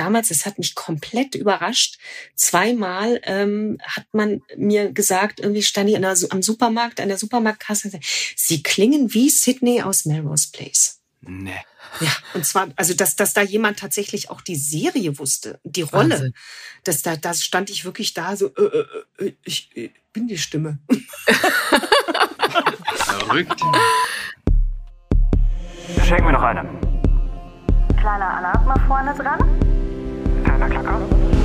damals, es hat mich komplett überrascht. Zweimal ähm, hat man mir gesagt, irgendwie stand ich der, am Supermarkt, an der Supermarktkasse, sie klingen wie Sydney aus Melrose Place. Nee. Ja, und zwar, also dass, dass da jemand tatsächlich auch die Serie wusste, die Rolle. Wahnsinn. Dass da, da stand ich wirklich da so, äh, äh, äh ich, ich bin die Stimme. Verrückt. Schenk mir noch eine. Kleiner Alarm mal vorne dran. Kleiner Klacker.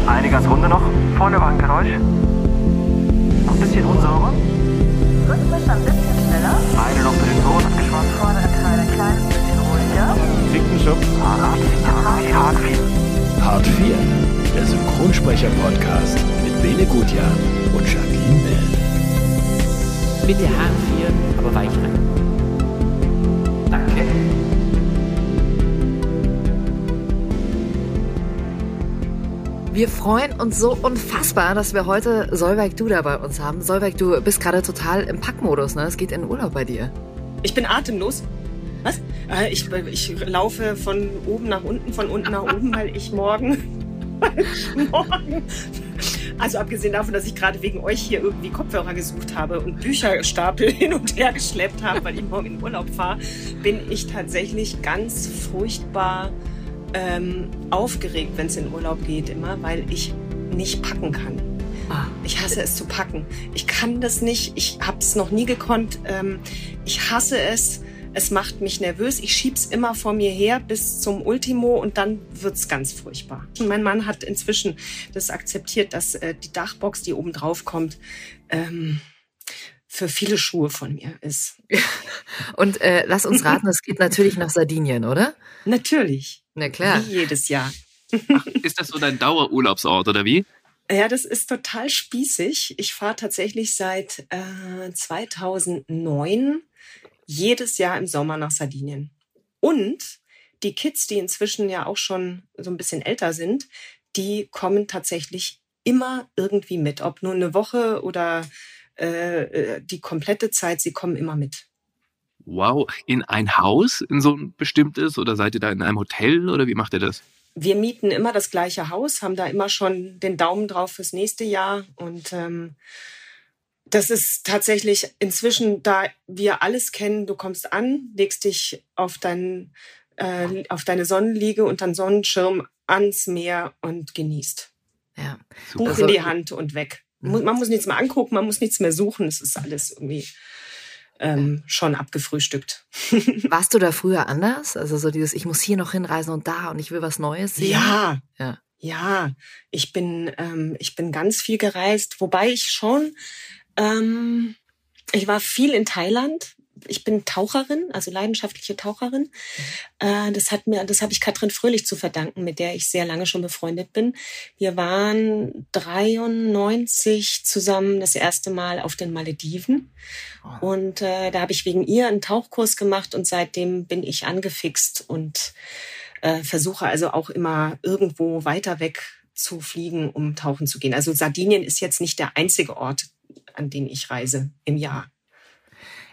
Eine ganz runde noch. Vorne war ein Geräusch. Noch ein bisschen unsauber. Rhythmisch ein bisschen schneller. Eine noch für den Ton abgeschwommen. Vordere Teil ein kleines bisschen ruhiger. Fickenschub. Hart 4. Hart 4. Hart 4. Der Synchronsprecher-Podcast mit Bene Gutjahr und Jacqueline Bell. Bitte Hart 4, aber weich rein. Wir freuen uns so unfassbar, dass wir heute Solveig Duda bei uns haben. Solveig, du bist gerade total im Packmodus, ne? Es geht in den Urlaub bei dir. Ich bin atemlos. Was? Äh, ich, ich laufe von oben nach unten, von unten nach oben, weil ich morgen, morgen also abgesehen davon, dass ich gerade wegen euch hier irgendwie Kopfhörer gesucht habe und Bücherstapel hin und her geschleppt habe, weil ich morgen in Urlaub fahre, bin ich tatsächlich ganz furchtbar ähm, aufgeregt, wenn es in Urlaub geht, immer, weil ich nicht packen kann. Ah. Ich hasse es zu packen. Ich kann das nicht. Ich habe es noch nie gekonnt. Ähm, ich hasse es. Es macht mich nervös. Ich schieb's immer vor mir her bis zum Ultimo und dann wird's ganz furchtbar. Und mein Mann hat inzwischen das akzeptiert, dass äh, die Dachbox, die oben drauf kommt, ähm, für viele Schuhe von mir ist. Und äh, lass uns raten, es geht natürlich nach Sardinien, oder? Natürlich. Na klar. Wie jedes Jahr. Ach, ist das so dein Dauerurlaubsort oder wie? Ja, das ist total spießig. Ich fahre tatsächlich seit äh, 2009 jedes Jahr im Sommer nach Sardinien. Und die Kids, die inzwischen ja auch schon so ein bisschen älter sind, die kommen tatsächlich immer irgendwie mit. Ob nur eine Woche oder äh, äh die komplette Zeit, sie kommen immer mit. Wow, in ein Haus, in so ein bestimmtes, oder seid ihr da in einem Hotel oder wie macht ihr das? Wir mieten immer das gleiche Haus, haben da immer schon den Daumen drauf fürs nächste Jahr und ähm, das ist tatsächlich inzwischen, da wir alles kennen, du kommst an, legst dich auf, dein, äh, auf deine Sonnenliege und dann Sonnenschirm ans Meer und genießt. Ja. Buch also, in die Hand und weg. Man muss nichts mehr angucken, man muss nichts mehr suchen. Es ist alles irgendwie ähm, schon abgefrühstückt. Warst du da früher anders? Also so dieses, ich muss hier noch hinreisen und da und ich will was Neues sehen? Ja. Ja. Ja, ich bin, ähm, ich bin ganz viel gereist, wobei ich schon, ähm, ich war viel in Thailand, ich bin Taucherin, also leidenschaftliche Taucherin. Äh, das hat mir, das habe ich Katrin Fröhlich zu verdanken, mit der ich sehr lange schon befreundet bin. Wir waren 93 zusammen das erste Mal auf den Malediven. Oh. Und äh, da habe ich wegen ihr einen Tauchkurs gemacht und seitdem bin ich angefixt und äh, versuche also auch immer irgendwo weiter weg zu fliegen, um tauchen zu gehen. Also Sardinien ist jetzt nicht der einzige Ort, an den ich reise im Jahr.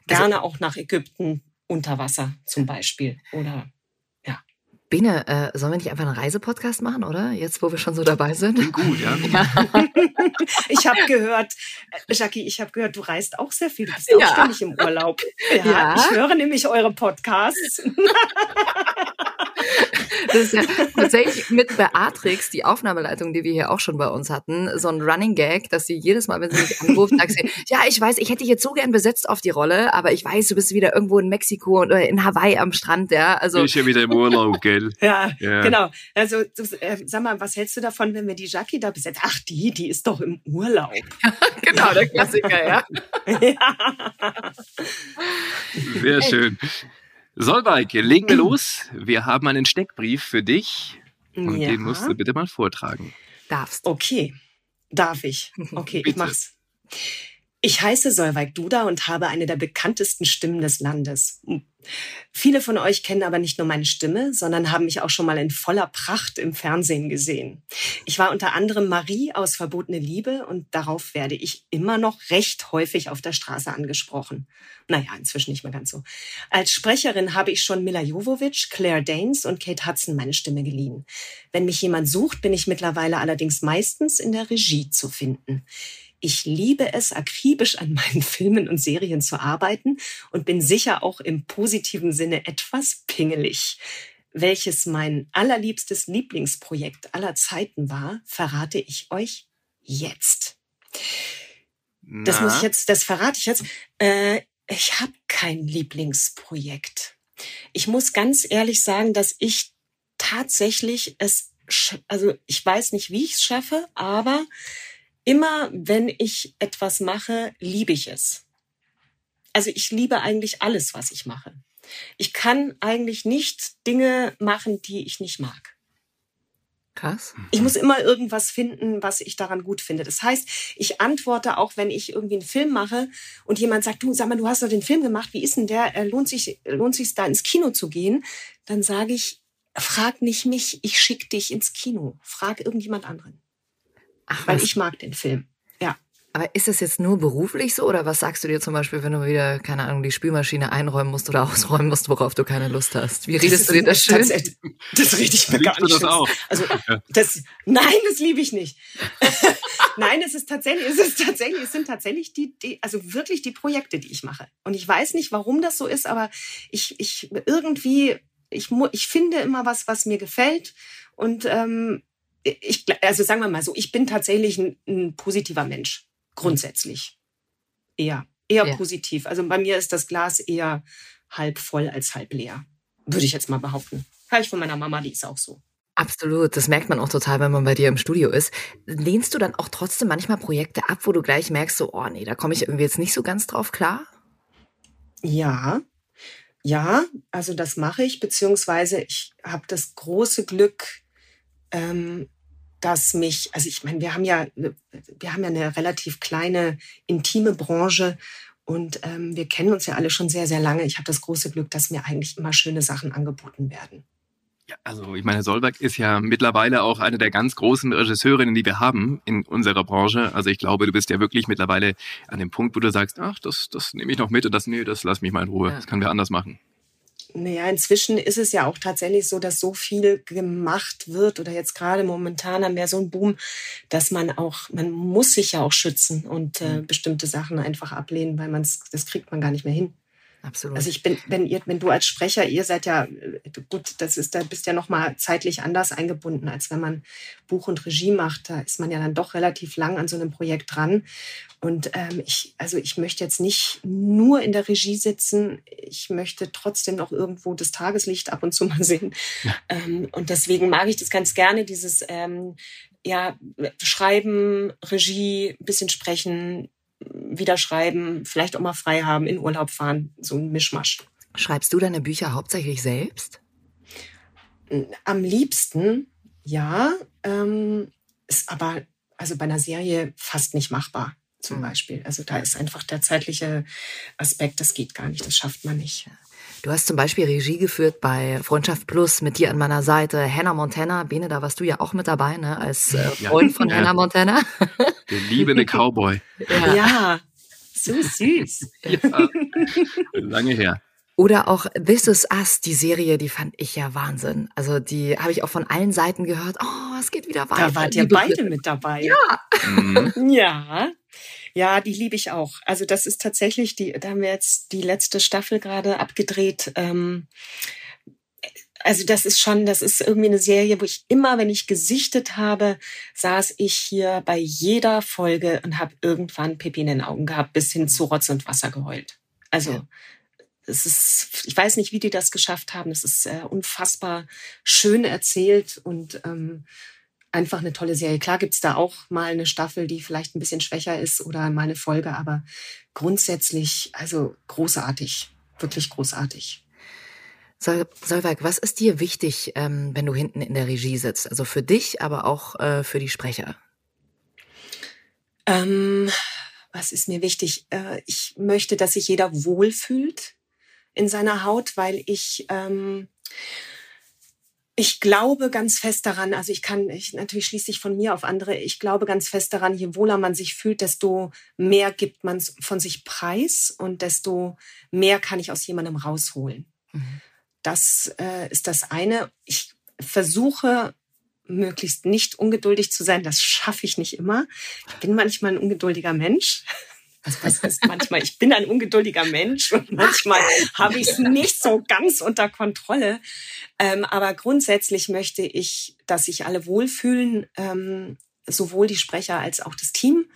Also Gerne auch nach Ägypten unter Wasser zum Beispiel oder ja. Bene, äh, sollen wir nicht einfach einen Reisepodcast machen, oder? Jetzt, wo wir schon so dabei sind. Klingt gut, ja. ja. ich habe gehört, äh, Jackie, ich habe gehört, du reist auch sehr viel. Du bist ja. auch ständig im Urlaub. Ja, ja. Ich höre nämlich eure Podcasts. Das ist ja tatsächlich mit Beatrix, die Aufnahmeleitung, die wir hier auch schon bei uns hatten, so ein Running Gag, dass sie jedes Mal, wenn sie mich anruft, sagt sie, ja, ich weiß, ich hätte dich jetzt so gern besetzt auf die Rolle, aber ich weiß, du bist wieder irgendwo in Mexiko oder in Hawaii am Strand, ja. Also. Ich ja wieder im Urlaub, gell? ja, ja, genau. Also, äh, sag mal, was hältst du davon, wenn wir die Jackie da besetzen? Ach, die, die ist doch im Urlaub. genau, der Klassiker, ja. ja. Sehr schön. Solveig, legen wir los. Wir haben einen Steckbrief für dich und ja. den musst du bitte mal vortragen. Darfst. Okay, darf ich. Okay, ich mach's. Ich heiße Solveig Duda und habe eine der bekanntesten Stimmen des Landes. Hm. Viele von euch kennen aber nicht nur meine Stimme, sondern haben mich auch schon mal in voller Pracht im Fernsehen gesehen. Ich war unter anderem Marie aus Verbotene Liebe und darauf werde ich immer noch recht häufig auf der Straße angesprochen. Naja, inzwischen nicht mehr ganz so. Als Sprecherin habe ich schon Mila Jovovich, Claire Danes und Kate Hudson meine Stimme geliehen. Wenn mich jemand sucht, bin ich mittlerweile allerdings meistens in der Regie zu finden. Ich liebe es, akribisch an meinen Filmen und Serien zu arbeiten und bin sicher auch im positiven Sinne etwas pingelig. Welches mein allerliebstes Lieblingsprojekt aller Zeiten war, verrate ich euch jetzt. Na? Das muss ich jetzt, das verrate ich jetzt. Äh, ich habe kein Lieblingsprojekt. Ich muss ganz ehrlich sagen, dass ich tatsächlich es, also ich weiß nicht, wie ich es schaffe, aber immer wenn ich etwas mache, liebe ich es. Also ich liebe eigentlich alles, was ich mache. Ich kann eigentlich nicht Dinge machen, die ich nicht mag. Krass. Ich muss immer irgendwas finden, was ich daran gut finde. Das heißt, ich antworte auch, wenn ich irgendwie einen Film mache und jemand sagt, du, sag mal, du hast doch den Film gemacht, wie ist denn der? Äh, lohnt sich, lohnt sich da ins Kino zu gehen? Dann sage ich, frag nicht mich, ich schick dich ins Kino. Frag irgendjemand anderen. Ach, weil ich mag den Film. Ja. Aber ist das jetzt nur beruflich so oder was sagst du dir zum Beispiel, wenn du wieder, keine Ahnung, die Spülmaschine einräumen musst oder ausräumen musst, worauf du keine Lust hast? Wie redest du dir das schön? Das rede ich mir gar nicht das auch? Also, das, nein, das liebe ich nicht. nein, es ist tatsächlich, es ist tatsächlich, es sind tatsächlich die, die, also wirklich die Projekte, die ich mache. Und ich weiß nicht, warum das so ist, aber ich, ich irgendwie, ich, ich finde immer was, was mir gefällt und ähm, ich, also sagen wir mal so, ich bin tatsächlich ein, ein positiver Mensch, grundsätzlich. Eher, eher ja. positiv. Also bei mir ist das Glas eher halb voll als halb leer. Würde ich jetzt mal behaupten. Hör ich von meiner Mama, die ist auch so. Absolut, das merkt man auch total, wenn man bei dir im Studio ist. Lehnst du dann auch trotzdem manchmal Projekte ab, wo du gleich merkst, so, oh nee, da komme ich irgendwie jetzt nicht so ganz drauf klar? Ja, ja, also das mache ich, beziehungsweise ich habe das große Glück, ähm, dass mich, also ich meine, wir haben ja, wir haben ja eine relativ kleine, intime Branche und ähm, wir kennen uns ja alle schon sehr, sehr lange. Ich habe das große Glück, dass mir eigentlich immer schöne Sachen angeboten werden. Ja, also ich meine, Solberg ist ja mittlerweile auch eine der ganz großen Regisseurinnen, die wir haben in unserer Branche. Also ich glaube, du bist ja wirklich mittlerweile an dem Punkt, wo du sagst, ach, das, das nehme ich noch mit und das, nee, das lass mich mal in Ruhe. Ja. Das können wir anders machen. Naja, inzwischen ist es ja auch tatsächlich so, dass so viel gemacht wird oder jetzt gerade momentan haben wir so einen Boom, dass man auch, man muss sich ja auch schützen und äh, mhm. bestimmte Sachen einfach ablehnen, weil man das kriegt man gar nicht mehr hin. Absolut. Also ich bin, wenn ihr, wenn du als Sprecher, ihr seid ja äh, gut, das ist, da bist ja noch mal zeitlich anders eingebunden, als wenn man Buch und Regie macht. Da ist man ja dann doch relativ lang an so einem Projekt dran. Und ähm, ich, also ich möchte jetzt nicht nur in der Regie sitzen. Ich möchte trotzdem noch irgendwo das Tageslicht ab und zu mal sehen. Ja. Ähm, und deswegen mag ich das ganz gerne, dieses ähm, ja, Schreiben, Regie, bisschen sprechen, wieder schreiben, vielleicht auch mal frei haben, in Urlaub fahren, so ein Mischmasch. Schreibst du deine Bücher hauptsächlich selbst? Am liebsten, ja. Ähm, ist aber also bei einer Serie fast nicht machbar, zum mhm. Beispiel. Also da ist einfach der zeitliche Aspekt, das geht gar nicht, das schafft man nicht. Du hast zum Beispiel Regie geführt bei Freundschaft Plus mit dir an meiner Seite, Hannah Montana. Bene, da warst du ja auch mit dabei, ne? als äh, Freund ja. von ja. Hannah Montana. Der liebende Cowboy. Ja, ja. so süß. Ja. Lange her. Oder auch This Is Us, die Serie, die fand ich ja Wahnsinn. Also die habe ich auch von allen Seiten gehört. Oh, es geht wieder weiter. Da wart ihr beide mit dabei. Ja. Mhm. Ja. Ja, die liebe ich auch. Also das ist tatsächlich die, da haben wir jetzt die letzte Staffel gerade abgedreht. Ähm, also das ist schon, das ist irgendwie eine Serie, wo ich immer, wenn ich gesichtet habe, saß ich hier bei jeder Folge und habe irgendwann Pipi in den Augen gehabt, bis hin zu Rotz und Wasser geheult. Also ja. es ist, ich weiß nicht, wie die das geschafft haben. Es ist äh, unfassbar schön erzählt und ähm, einfach eine tolle Serie. Klar gibt's da auch mal eine Staffel, die vielleicht ein bisschen schwächer ist oder mal eine Folge, aber grundsätzlich, also großartig, wirklich großartig. Sol Solveig, was ist dir wichtig, ähm, wenn du hinten in der Regie sitzt? Also für dich, aber auch äh, für die Sprecher? Ähm, was ist mir wichtig? Äh, ich möchte, dass sich jeder wohlfühlt in seiner Haut, weil ich ähm, ich glaube ganz fest daran, also ich kann, ich, natürlich schließe ich von mir auf andere, ich glaube ganz fest daran, je wohler man sich fühlt, desto mehr gibt man von sich preis und desto mehr kann ich aus jemandem rausholen. Mhm. Das äh, ist das eine. Ich versuche möglichst nicht ungeduldig zu sein. Das schaffe ich nicht immer. Ich bin manchmal ein ungeduldiger Mensch. Was heißt manchmal, ich bin ein ungeduldiger Mensch und manchmal habe ich es nicht so ganz unter Kontrolle. Ähm, aber grundsätzlich möchte ich, dass sich alle wohlfühlen, ähm, sowohl die Sprecher als auch das Team.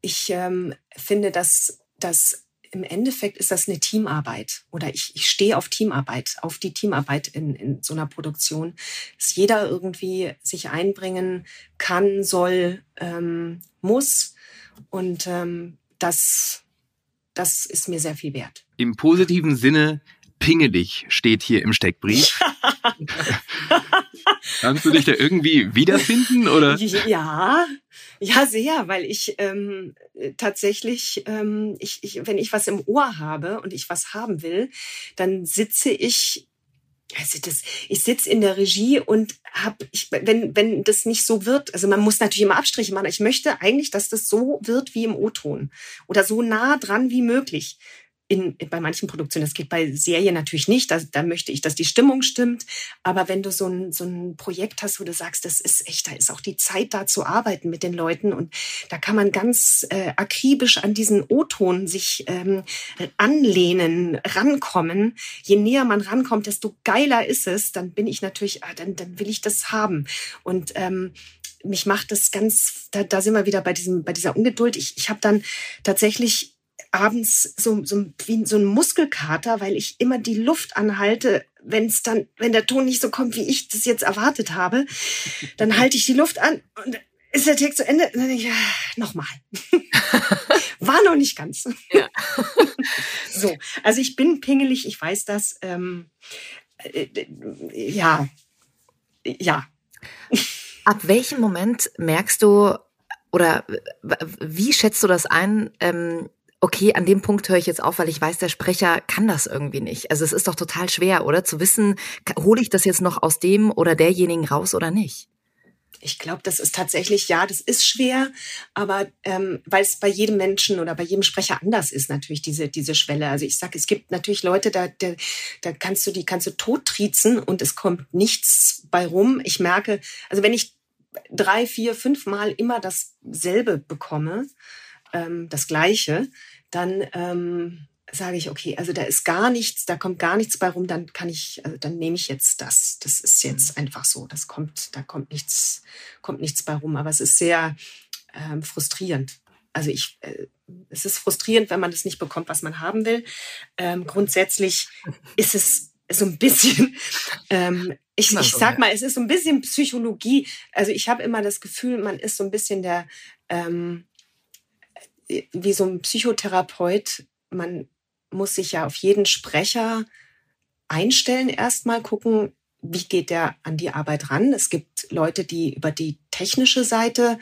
Ich ähm, finde, dass das im Endeffekt ist das eine Teamarbeit oder ich, ich stehe auf Teamarbeit, auf die Teamarbeit in, in so einer Produktion, dass jeder irgendwie sich einbringen kann, soll, ähm, muss und ähm, das, das ist mir sehr viel wert. Im positiven Sinne pingelig steht hier im Steckbrief. Kannst du dich da irgendwie wiederfinden oder? Ja, ja sehr, weil ich ähm, tatsächlich, ähm, ich, ich, wenn ich was im Ohr habe und ich was haben will, dann sitze ich also das, ich sitze in der Regie und hab, ich, wenn, wenn das nicht so wird, also man muss natürlich immer Abstriche machen. Ich möchte eigentlich, dass das so wird wie im O-Ton oder so nah dran wie möglich in, bei manchen Produktionen. Das geht bei Serien natürlich nicht. Da, da möchte ich, dass die Stimmung stimmt. Aber wenn du so ein, so ein Projekt hast, wo du sagst, das ist echt, da ist auch die Zeit da zu arbeiten mit den Leuten und da kann man ganz äh, akribisch an diesen O-Ton sich ähm, anlehnen, rankommen. Je näher man rankommt, desto geiler ist es. Dann bin ich natürlich, ah, dann, dann will ich das haben. Und ähm, mich macht das ganz, da, da sind wir wieder bei diesem, bei dieser Ungeduld. Ich, ich habe dann tatsächlich abends so, so, wie so ein Muskelkater, weil ich immer die Luft anhalte, wenn es dann, wenn der Ton nicht so kommt, wie ich das jetzt erwartet habe, dann halte ich die Luft an und ist der Text zu Ende, und dann denke ich, ja, nochmal. War noch nicht ganz. Ja. so, also ich bin pingelig, ich weiß das. Ähm, äh, ja, ja. Ab welchem Moment merkst du oder wie schätzt du das ein? Ähm, okay, an dem Punkt höre ich jetzt auf, weil ich weiß, der Sprecher kann das irgendwie nicht. Also es ist doch total schwer, oder? Zu wissen, hole ich das jetzt noch aus dem oder derjenigen raus oder nicht? Ich glaube, das ist tatsächlich, ja, das ist schwer, aber ähm, weil es bei jedem Menschen oder bei jedem Sprecher anders ist, natürlich diese, diese Schwelle. Also ich sage, es gibt natürlich Leute, da, da, da kannst du die kannst du tottriezen und es kommt nichts bei rum. Ich merke, also wenn ich drei, vier, fünf Mal immer dasselbe bekomme, ähm, das Gleiche, dann ähm, sage ich, okay, also da ist gar nichts, da kommt gar nichts bei rum, dann kann ich, also dann nehme ich jetzt das. Das ist jetzt mhm. einfach so. Das kommt, da kommt nichts, kommt nichts bei rum. Aber es ist sehr ähm, frustrierend. Also ich, äh, es ist frustrierend, wenn man das nicht bekommt, was man haben will. Ähm, grundsätzlich ist es so ein bisschen, ähm, ich, ich sag mal, es ist so ein bisschen Psychologie. Also ich habe immer das Gefühl, man ist so ein bisschen der, ähm, wie so ein Psychotherapeut, man muss sich ja auf jeden Sprecher einstellen, erstmal gucken, wie geht der an die Arbeit ran. Es gibt Leute, die über die technische Seite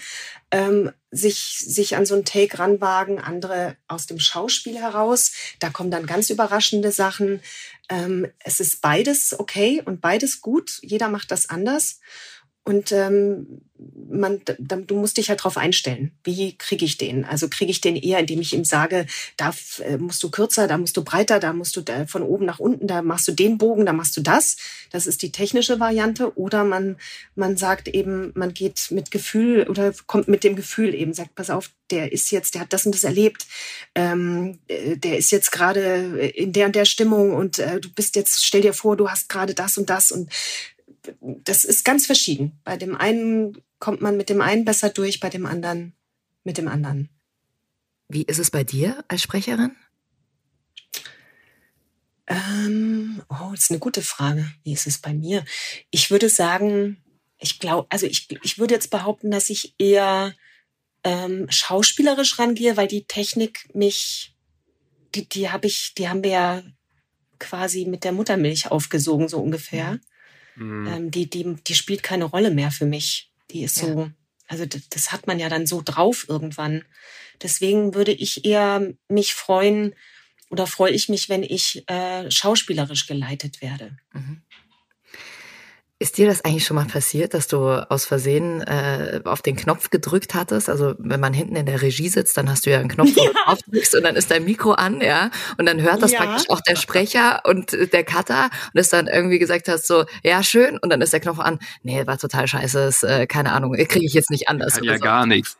ähm, sich, sich an so einen Take ranwagen, andere aus dem Schauspiel heraus. Da kommen dann ganz überraschende Sachen. Ähm, es ist beides okay und beides gut. Jeder macht das anders. Und ähm, man, du musst dich halt drauf einstellen. Wie kriege ich den? Also kriege ich den eher, indem ich ihm sage, da äh, musst du kürzer, da musst du breiter, da musst du von oben nach unten, da machst du den Bogen, da machst du das. Das ist die technische Variante. Oder man, man sagt eben, man geht mit Gefühl oder kommt mit dem Gefühl eben, sagt, pass auf, der ist jetzt, der hat das und das erlebt, ähm, äh, der ist jetzt gerade in der und der Stimmung und äh, du bist jetzt, stell dir vor, du hast gerade das und das und das ist ganz verschieden. Bei dem einen kommt man mit dem einen besser durch, bei dem anderen mit dem anderen. Wie ist es bei dir als Sprecherin? Ähm, oh, das ist eine gute Frage. Wie ist es bei mir? Ich würde sagen, ich glaube, also ich, ich würde jetzt behaupten, dass ich eher ähm, schauspielerisch rangehe, weil die Technik mich, die, die habe ich, die haben wir ja quasi mit der Muttermilch aufgesogen, so ungefähr. Mhm. Ähm, die, die, die spielt keine Rolle mehr für mich. Die ist so, Also das, das hat man ja dann so drauf irgendwann. Deswegen würde ich eher mich freuen oder freue ich mich, wenn ich äh, schauspielerisch geleitet werde. Ist dir das eigentlich schon mal passiert, dass du aus Versehen äh, auf den Knopf gedrückt hattest? Also wenn man hinten in der Regie sitzt, dann hast du ja einen Knopf, wo du drauf drückst und dann ist dein Mikro an, ja, und dann hört das Ja. praktisch auch der Sprecher und äh, der Cutter und es dann irgendwie gesagt hast so, ja schön, und dann ist der Knopf an, nee, war total scheiße, ist, äh, keine Ahnung, kriege ich jetzt nicht anders. Ja so. gar nichts.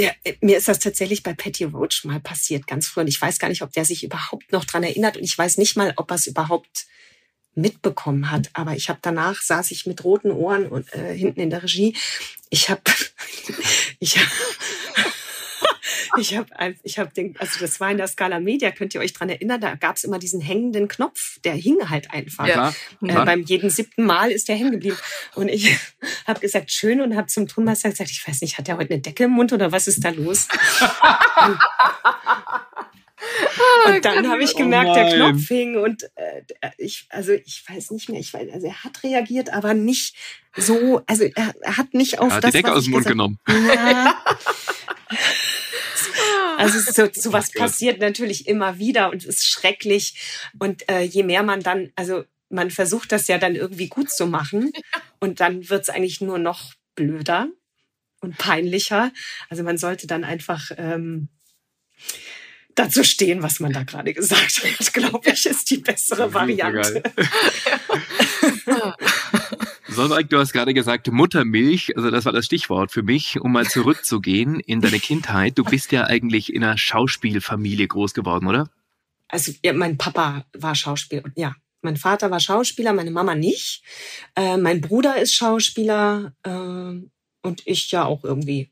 Ja, äh, mir ist das tatsächlich bei Patty Roach mal passiert, ganz früh. Und ich weiß gar nicht, ob der sich überhaupt noch dran erinnert. Und ich weiß nicht mal, ob er es überhaupt mitbekommen hat. Aber ich habe danach saß ich mit roten Ohren und äh, hinten in der Regie. Ich habe, ich habe, ich habe, ich habe den, also das war in der Scala Media. Könnt ihr euch dran erinnern? Da gab es immer diesen hängenden Knopf. Der hing halt einfach. Klar, Äh, klar. beim jeden siebten Mal ist der hängen geblieben. Und ich habe gesagt, schön, und habe zum Tonmeister gesagt, ich weiß nicht, hat der heute eine Decke im Mund oder was ist da los? Und dann habe ich gemerkt, Oh der. Knopf hing und äh, ich, also ich weiß nicht mehr, ich weiß, also er hat reagiert, aber nicht so, also er, er hat nicht auf Er hat das, die Decke was aus dem Mund gesagt- genommen. Ja. Also so, sowas Ach Gott. passiert natürlich immer wieder und es ist schrecklich. Und äh, je mehr man dann, also man versucht das ja dann irgendwie gut zu machen und dann wird's eigentlich nur noch blöder und peinlicher. Also man sollte dann einfach ähm, dazu stehen, was man da gerade gesagt hat, glaube ich, ist die bessere Variante. Solveig, du hast gerade gesagt Muttermilch, also das war das Stichwort für mich, um mal zurückzugehen in deine Kindheit. Du bist ja eigentlich in einer Schauspielfamilie groß geworden, oder? Also ja, mein Papa war Schauspieler. Ja, mein Vater war Schauspieler, meine Mama nicht. Äh, mein Bruder ist Schauspieler äh, und ich ja auch irgendwie.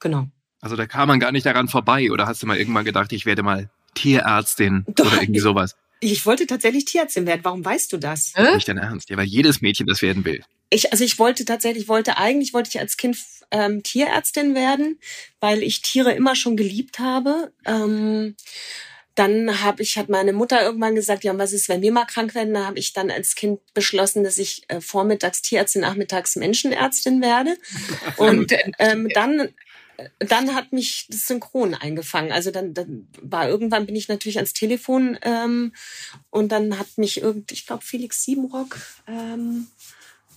Genau. Also da kam man gar nicht daran vorbei, oder hast du mal irgendwann gedacht, ich werde mal Tierärztin Doch. oder irgendwie sowas? Ich wollte tatsächlich Tierärztin werden. Warum weißt du das? Hä? Nicht dein Ernst, ja, weil jedes Mädchen das werden will. Ich, also ich wollte tatsächlich, wollte eigentlich wollte ich als Kind ähm, Tierärztin werden, weil ich Tiere immer schon geliebt habe. Ähm, dann habe ich, hat meine Mutter irgendwann gesagt, ja, und was ist, wenn wir mal krank werden? Da habe ich dann als Kind beschlossen, dass ich äh, vormittags Tierärztin, nachmittags Menschenärztin werde. Und ähm, dann dann hat mich das Synchron eingefangen. Also dann, dann war irgendwann bin ich natürlich ans Telefon ähm, und dann hat mich irgend, ich glaube Felix Siebenrock, ähm,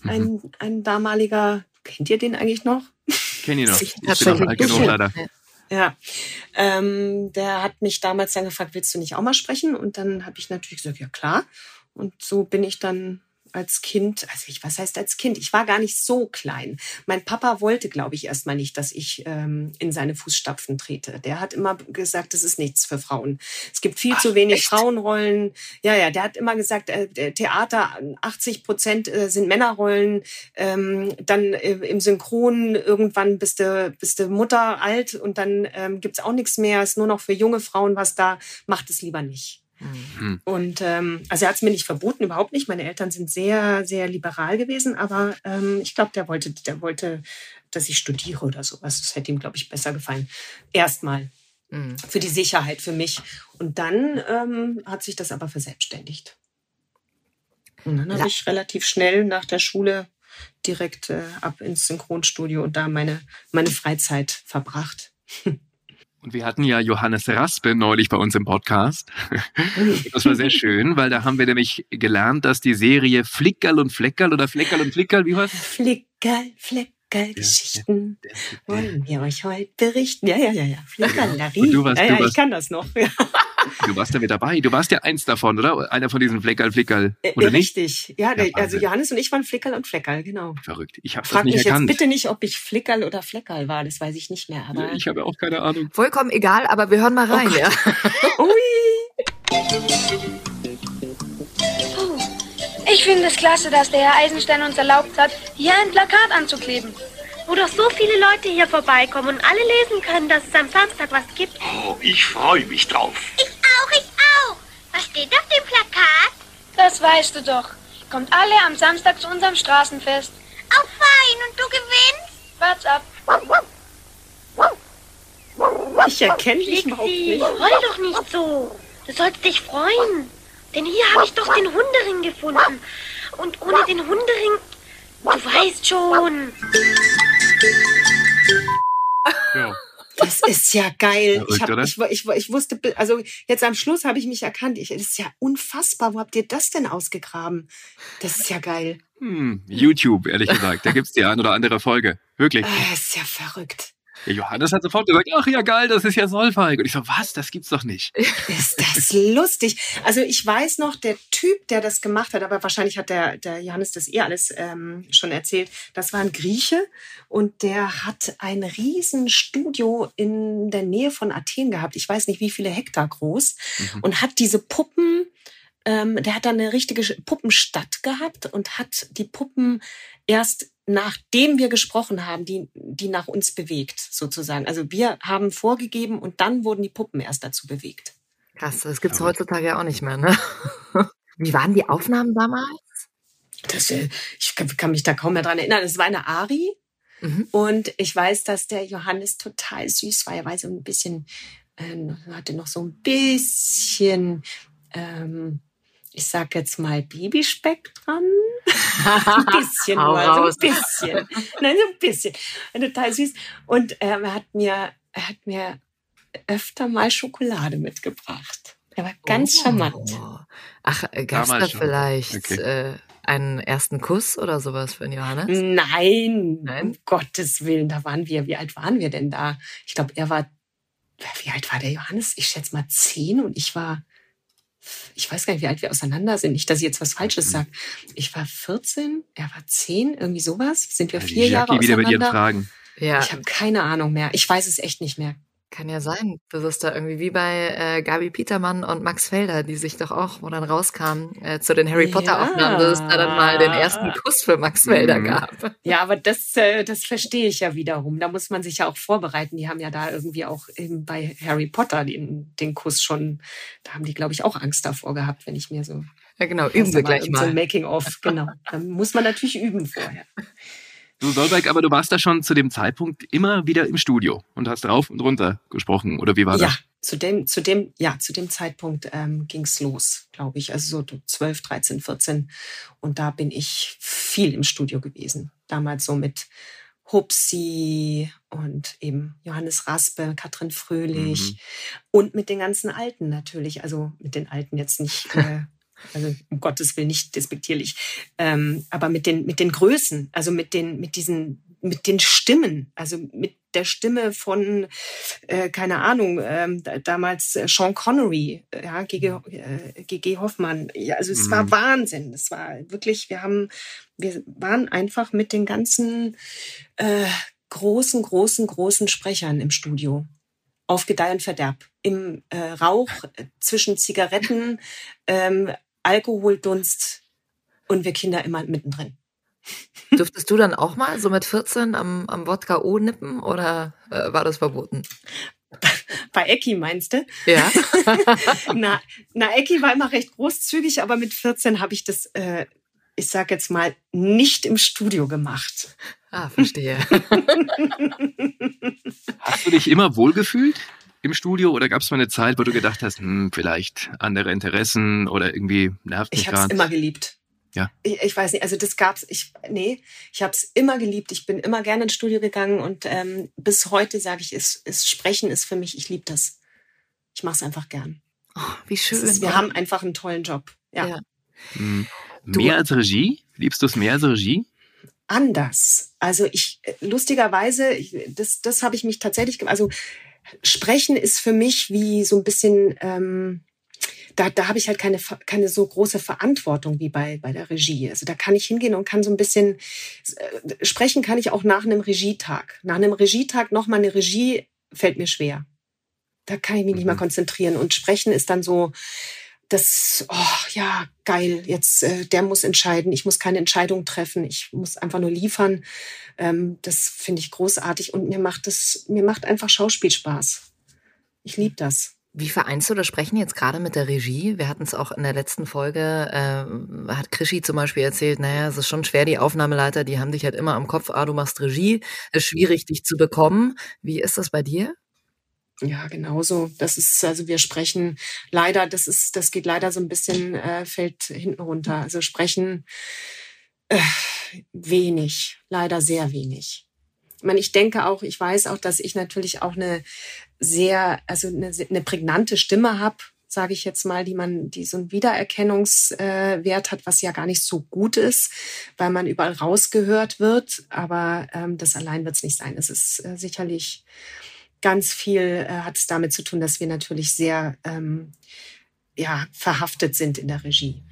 ein, ein damaliger, kennt ihr den eigentlich noch? Kenn ich noch. Ich Ich bin noch alt genug leider. Ja, ähm, der hat mich damals dann gefragt, willst du nicht auch mal sprechen? Und dann habe ich natürlich gesagt, ja klar. Und so bin ich dann als Kind, also ich, was heißt als Kind? Ich war gar nicht so klein. Mein Papa wollte, glaube ich, erstmal nicht, dass ich ähm, in seine Fußstapfen trete. Der hat immer gesagt, das ist nichts für Frauen. Es gibt viel zu wenig Frauenrollen. Ja, ja, der hat immer gesagt, äh, Theater, 80 Prozent äh, sind Männerrollen. Ähm, dann äh, im Synchron irgendwann bist du, bist du Mutter alt und dann ähm, gibt's auch nichts mehr. Ist nur noch für junge Frauen was da. Macht es lieber nicht. Hm. Und ähm, also er hat es mir nicht verboten, überhaupt nicht. Meine Eltern sind sehr, sehr liberal gewesen, aber ähm, ich glaube, der wollte, der wollte, dass ich studiere oder sowas. Das hätte ihm, glaube ich, besser gefallen. Erstmal Mhm. für die Sicherheit für mich. Und dann ähm, hat sich das aber verselbstständigt. Und dann habe ich relativ schnell nach der Schule direkt äh, ab ins Synchronstudio und da meine, meine Freizeit verbracht. Und wir hatten ja Johannes Raspe neulich bei uns im Podcast. Das war sehr schön, weil da haben wir nämlich gelernt, dass die Serie Flickerl und Fleckerl oder Fleckerl und Flickerl, wie heißt es? Flickerl, Fleckerl, Geschichten wollen wir euch heute berichten. Ja, ja, ja, ja. Flickerlerie. Und du warst- ja, du ja, ich kann das noch. Ja. Du warst da mit dabei. Du warst ja eins davon, oder? Einer von diesen Fleckerl, Flickerl, Äh, oder nicht? Richtig. Ja, der, also. Johannes und ich waren Flickerl und Fleckerl, genau. Verrückt. Ich habe das Frag nicht mich erkannt. jetzt bitte nicht, ob ich Flickerl oder Fleckerl war. Das weiß ich nicht mehr. Aber Ich habe auch keine Ahnung. Vollkommen egal, aber wir hören mal rein, ja. Ui. Ich finde es klasse, dass der Herr Eisenstein uns erlaubt hat, hier ein Plakat anzukleben. Wo doch so viele Leute hier vorbeikommen und alle lesen können, dass es am Samstag was gibt. Oh, ich freue mich drauf. Ich auch, ich auch. Was steht auf dem Plakat? Das weißt du doch. Kommt alle am Samstag zu unserem Straßenfest. Auch fein und du gewinnst? Wart's ab. Ich erkenne dich überhaupt nicht. heul doch nicht so. Du sollst dich freuen. Denn hier habe ich doch den Hundering gefunden. Und ohne den Hundering, du weißt schon. Das ist ja geil. Verrückt, ich, hab, ich, ich, ich, wusste, also jetzt am Schluss habe ich mich erkannt. Ich, das ist ja unfassbar. Wo habt ihr das denn ausgegraben? Das ist ja geil. Hm, YouTube, ehrlich gesagt. Da gibt es die ein oder andere Folge. Wirklich. Das ist ja verrückt. Der Johannes hat sofort gesagt, ach ja geil, das ist ja Solveig. Und ich so, was? Das gibt's doch nicht. Ist das lustig? Also ich weiß noch, der Typ, der das gemacht hat, aber wahrscheinlich hat der, der Johannes das eh alles ähm, schon erzählt, das war ein Grieche und der hat ein Riesenstudio in der Nähe von Athen gehabt. Ich weiß nicht, wie viele Hektar groß und hat diese Puppen, ähm, der hat dann eine richtige Puppenstadt gehabt und hat die Puppen erst nachdem wir gesprochen haben, die, die nach uns bewegt, sozusagen. Also wir haben vorgegeben und dann wurden die Puppen erst dazu bewegt. Krass, das gibt's Verrückt. heutzutage ja auch nicht mehr, ne? Wie waren die Aufnahmen damals? Das, äh, ich kann, kann mich da kaum mehr dran erinnern. Es war eine Ari. Mhm. Und ich weiß, dass der Johannes total süß war. Er war so ein bisschen, äh, hatte noch so ein bisschen, ähm, ich sag jetzt mal Babyspeck dran. ein bisschen nur, so ein bisschen. Nein, so ein bisschen. Total süß. Und ähm, er hat mir, er hat mir öfter mal Schokolade mitgebracht. Er war ganz charmant. Oh. Ach, äh, gab's Damals da vielleicht Okay. äh, einen ersten Kuss oder sowas für den Johannes? Nein, Nein? um Gottes Willen, da waren wir. Wie alt waren wir denn da? Ich glaube, er war, wie alt war der Johannes? Ich schätze mal zehn und ich war, ich weiß gar nicht, wie alt wir auseinander sind. Nicht, dass ich jetzt was Falsches sage. Ich war 14, er war zehn, irgendwie sowas. Sind wir Ja, vier Jahre Jackie wieder mit ihren auseinander? Fragen. Ja, Ich habe keine Ahnung mehr. Ich weiß es echt nicht mehr. Kann ja sein. Das ist da irgendwie wie bei äh, Gabi Petermann und Max Felder, die sich doch auch, wo dann rauskam, äh, zu den Harry Potter Ja. Aufnahmen, dass es da dann mal den ersten Kuss für Max Felder Mhm. gab. Ja, aber das, äh, das verstehe ich ja wiederum. Da muss man sich ja auch vorbereiten. Die haben ja da irgendwie auch eben bei Harry Potter den, den Kuss schon, da haben die, glaube ich, auch Angst davor gehabt, wenn ich mir so Ja, genau, üben wir gleich So ein mal. Making-of, genau. Da muss man natürlich üben vorher. Du Solveig, aber du warst da schon zu dem Zeitpunkt immer wieder im Studio und hast rauf und runter gesprochen. Oder wie war Ja, das? zu dem, zu dem, ja, zu dem Zeitpunkt ähm, ging's los, glaube ich. Also so 12, 13, 14. Und da bin ich viel im Studio gewesen. Damals so mit Hupsi und eben Johannes Raspe, Katrin Fröhlich Mhm. und mit den ganzen Alten natürlich. Also mit den Alten jetzt nicht, äh, also um Gottes Willen nicht despektierlich, ähm, aber mit den mit den Größen, also mit den mit diesen mit den Stimmen, also mit der Stimme von äh, keine Ahnung ähm, da, damals äh, Sean Connery, äh, ja GG, äh, GG Hoffmann, ja, also es Mhm. war Wahnsinn, es war wirklich, wir haben wir waren einfach mit den ganzen äh, großen großen großen Sprechern im Studio auf Gedeih und Verderb. Im äh, Rauch äh, zwischen Zigaretten, ähm, Alkoholdunst und wir Kinder immer mittendrin. Durftest du dann auch mal so mit 14 am, am Wodka O nippen oder äh, war das verboten? Bei Ecki meinst du? Ja. na, na, Ecki war immer recht großzügig, aber mit 14 habe ich das, äh, ich sag jetzt mal, nicht im Studio gemacht. ah, verstehe. Hast du dich immer wohlgefühlt im Studio oder gab es mal eine Zeit, wo du gedacht hast, hm, vielleicht andere Interessen oder irgendwie nervt mich Ich habe es immer geliebt. Ja. Ich, ich weiß nicht, also das gab's, ich, nee, ich habe es immer geliebt. Ich bin immer gerne ins Studio gegangen und ähm, bis heute sage ich, ist, ist Sprechen ist für mich, ich liebe das. Ich mache es einfach gern. Oh, wie schön. ist, wir haben einfach einen tollen Job. Ja. Ja. Hm. Du- Mehr als Regie? Liebst du es mehr als Regie? Anders. Also ich, äh, lustigerweise, ich, das, das habe ich mich tatsächlich, also Sprechen ist für mich wie so ein bisschen, ähm, da, da habe ich halt keine, keine so große Verantwortung wie bei, bei der Regie. Also da kann ich hingehen und kann so ein bisschen, äh, sprechen kann ich auch nach einem Regietag. Nach einem Regietag nochmal eine Regie fällt mir schwer. Da kann ich mich nicht mehr Mhm. konzentrieren. Und sprechen ist dann so, das, oh ja, geil, jetzt, äh, der muss entscheiden, ich muss keine Entscheidung treffen, ich muss einfach nur liefern. Ähm, das finde ich großartig und mir macht das, mir macht einfach Schauspiel Spaß. Ich liebe das. Wie vereinst du das Sprechen jetzt gerade mit der Regie? Wir hatten es auch in der letzten Folge, äh, hat Krischi zum Beispiel erzählt, naja, es ist schon schwer, die Aufnahmeleiter, die haben dich halt immer am Kopf, ah, du machst Regie, ist schwierig, dich zu bekommen. Wie ist das bei dir? Ja, genauso. Das ist, also wir sprechen leider, das ist, das geht leider so ein bisschen, äh, fällt hinten runter. Also sprechen äh, wenig, leider sehr wenig. Ich meine, ich denke auch, ich weiß auch, dass ich natürlich auch eine sehr, also eine, eine prägnante Stimme habe, sage ich jetzt mal, die man, die so einen Wiedererkennungswert hat, was ja gar nicht so gut ist, weil man überall rausgehört wird. Aber ähm, das allein wird es nicht sein. Es ist äh, sicherlich ganz viel äh, hat es damit zu tun, dass wir natürlich sehr ähm, ja, verhaftet sind in der Regie.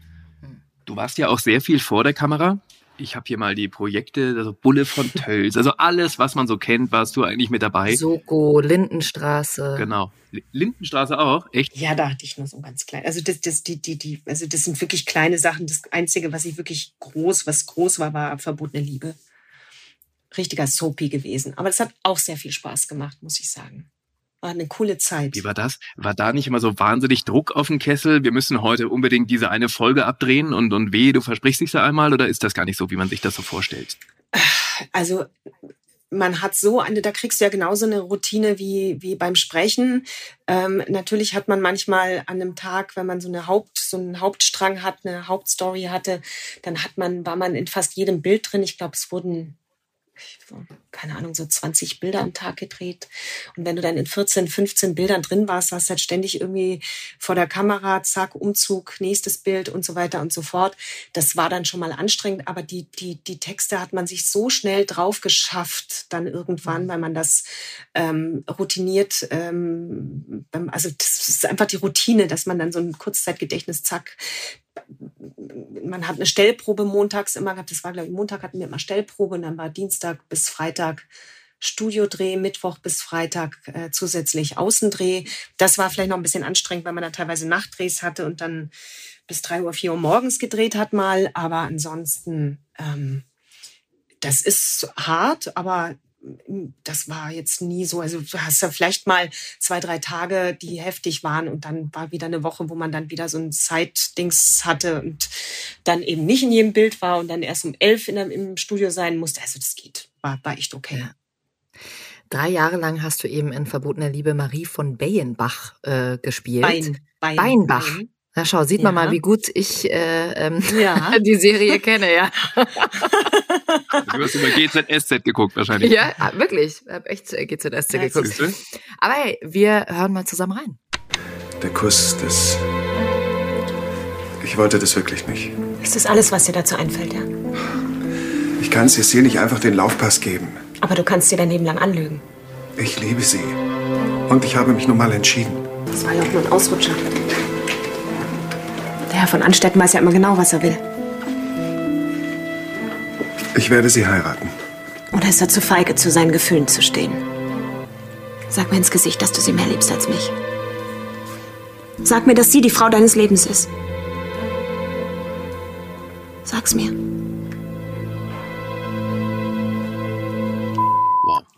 Du warst ja auch sehr viel vor der Kamera. Ich habe hier mal die Projekte, also Bulle von Tölz, also alles, was man so kennt, warst du eigentlich mit dabei. Soko, Lindenstraße. Genau. Lindenstraße auch, echt? Ja, da hatte ich nur so ganz klein. Also das, das, die, die, die, also das sind wirklich kleine Sachen. Das Einzige, was ich wirklich groß, was groß war, war verbotene Liebe. Richtiger Soapy gewesen. Aber es hat auch sehr viel Spaß gemacht, muss ich sagen. War eine coole Zeit. Wie war das? War da nicht immer so wahnsinnig Druck auf den Kessel? Wir müssen heute unbedingt diese eine Folge abdrehen und, und weh, du versprichst dich da einmal oder ist das gar nicht so, wie man sich das so vorstellt? Also man hat so eine, da kriegst du ja genauso eine Routine wie, wie beim Sprechen. Ähm, natürlich hat man manchmal an einem Tag, wenn man so eine Haupt, so einen Hauptstrang hat, eine Hauptstory hatte, dann hat man, war man in fast jedem Bild drin. Ich glaube, es wurden keine Ahnung, so 20 Bilder am Tag gedreht. Und wenn du dann in 14, 15 Bildern drin warst, hast du halt ständig irgendwie vor der Kamera, zack, Umzug, nächstes Bild und so weiter und so fort. Das war dann schon mal anstrengend, aber die, die, die Texte hat man sich so schnell drauf geschafft, dann irgendwann, weil man das ähm, routiniert, ähm, also das ist einfach die Routine, dass man dann so ein Kurzzeitgedächtnis, zack, man hat eine Stellprobe montags immer gehabt. Das war, glaube ich, Montag hatten wir immer Stellprobe und dann war Dienstag bis Freitag Studiodreh, Mittwoch bis Freitag äh, zusätzlich Außendreh. Das war vielleicht noch ein bisschen anstrengend, weil man da teilweise Nachtdrehs hatte und dann bis drei Uhr, vier Uhr morgens gedreht hat mal. Aber ansonsten, ähm, das ist hart, aber das war jetzt nie so. Also du hast ja vielleicht mal zwei, drei Tage, die heftig waren und dann war wieder eine Woche, wo man dann wieder so ein Zeitdings hatte und dann eben nicht in jedem Bild war und dann erst um elf in der, im Studio sein musste. Also das geht, war, war echt okay. Ja. Drei Jahre lang hast du eben in Verbotener Liebe Marie von Beyenbach äh, gespielt. Bein, Bein, Beinbach. Bein. Na schau, sieht ja. man mal, wie gut ich äh, ähm, ja. die Serie kenne, ja. Du hast über GZSZ geguckt wahrscheinlich. Ja, ah, wirklich. Ich habe echt GZSZ ja, geguckt. Aber hey, wir hören mal zusammen rein. Der Kuss, das... Ich wollte das wirklich nicht. Ist das alles, was dir dazu einfällt, ja? Ich kann Cecile nicht einfach den Laufpass geben. Aber du kannst dir dein Leben lang anlügen. Ich liebe sie. Und ich habe mich nun mal entschieden. Das war ja auch nur ein Ausrutscher. Der Herr von Anstetten weiß ja immer genau, was er will. Ich werde sie heiraten. Oder ist er zu feige, zu seinen Gefühlen zu stehen? Sag mir ins Gesicht, dass du sie mehr liebst als mich. Sag mir, dass sie die Frau deines Lebens ist. Sag's mir.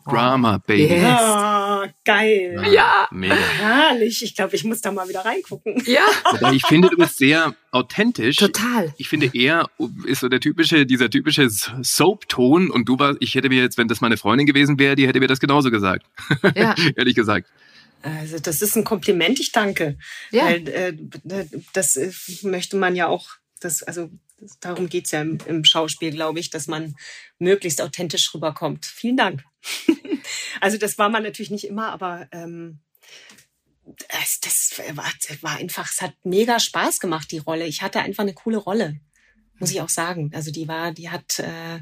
Drama, Baby. Yes. Oh, geil. Ja. Mega. Herrlich. Ich glaube, ich muss da mal wieder reingucken. Ja. Wobei ich finde, du bist sehr authentisch. Total. Ich finde, er ist so der typische, dieser typische Soap-Ton und du warst, ich hätte mir jetzt, wenn das meine Freundin gewesen wäre, die hätte mir das genauso gesagt. Ja. Ehrlich gesagt. Also das ist ein Kompliment, ich danke. Ja. Weil, äh, das äh, möchte man ja auch, das, also darum geht's ja im, im Schauspiel, glaube ich, dass man möglichst authentisch rüberkommt. Vielen Dank. Also das war man natürlich nicht immer, aber ähm, das, das war, war einfach, es hat mega Spaß gemacht, die Rolle. Ich hatte einfach eine coole Rolle, muss ich auch sagen. Also die war, die hat, äh,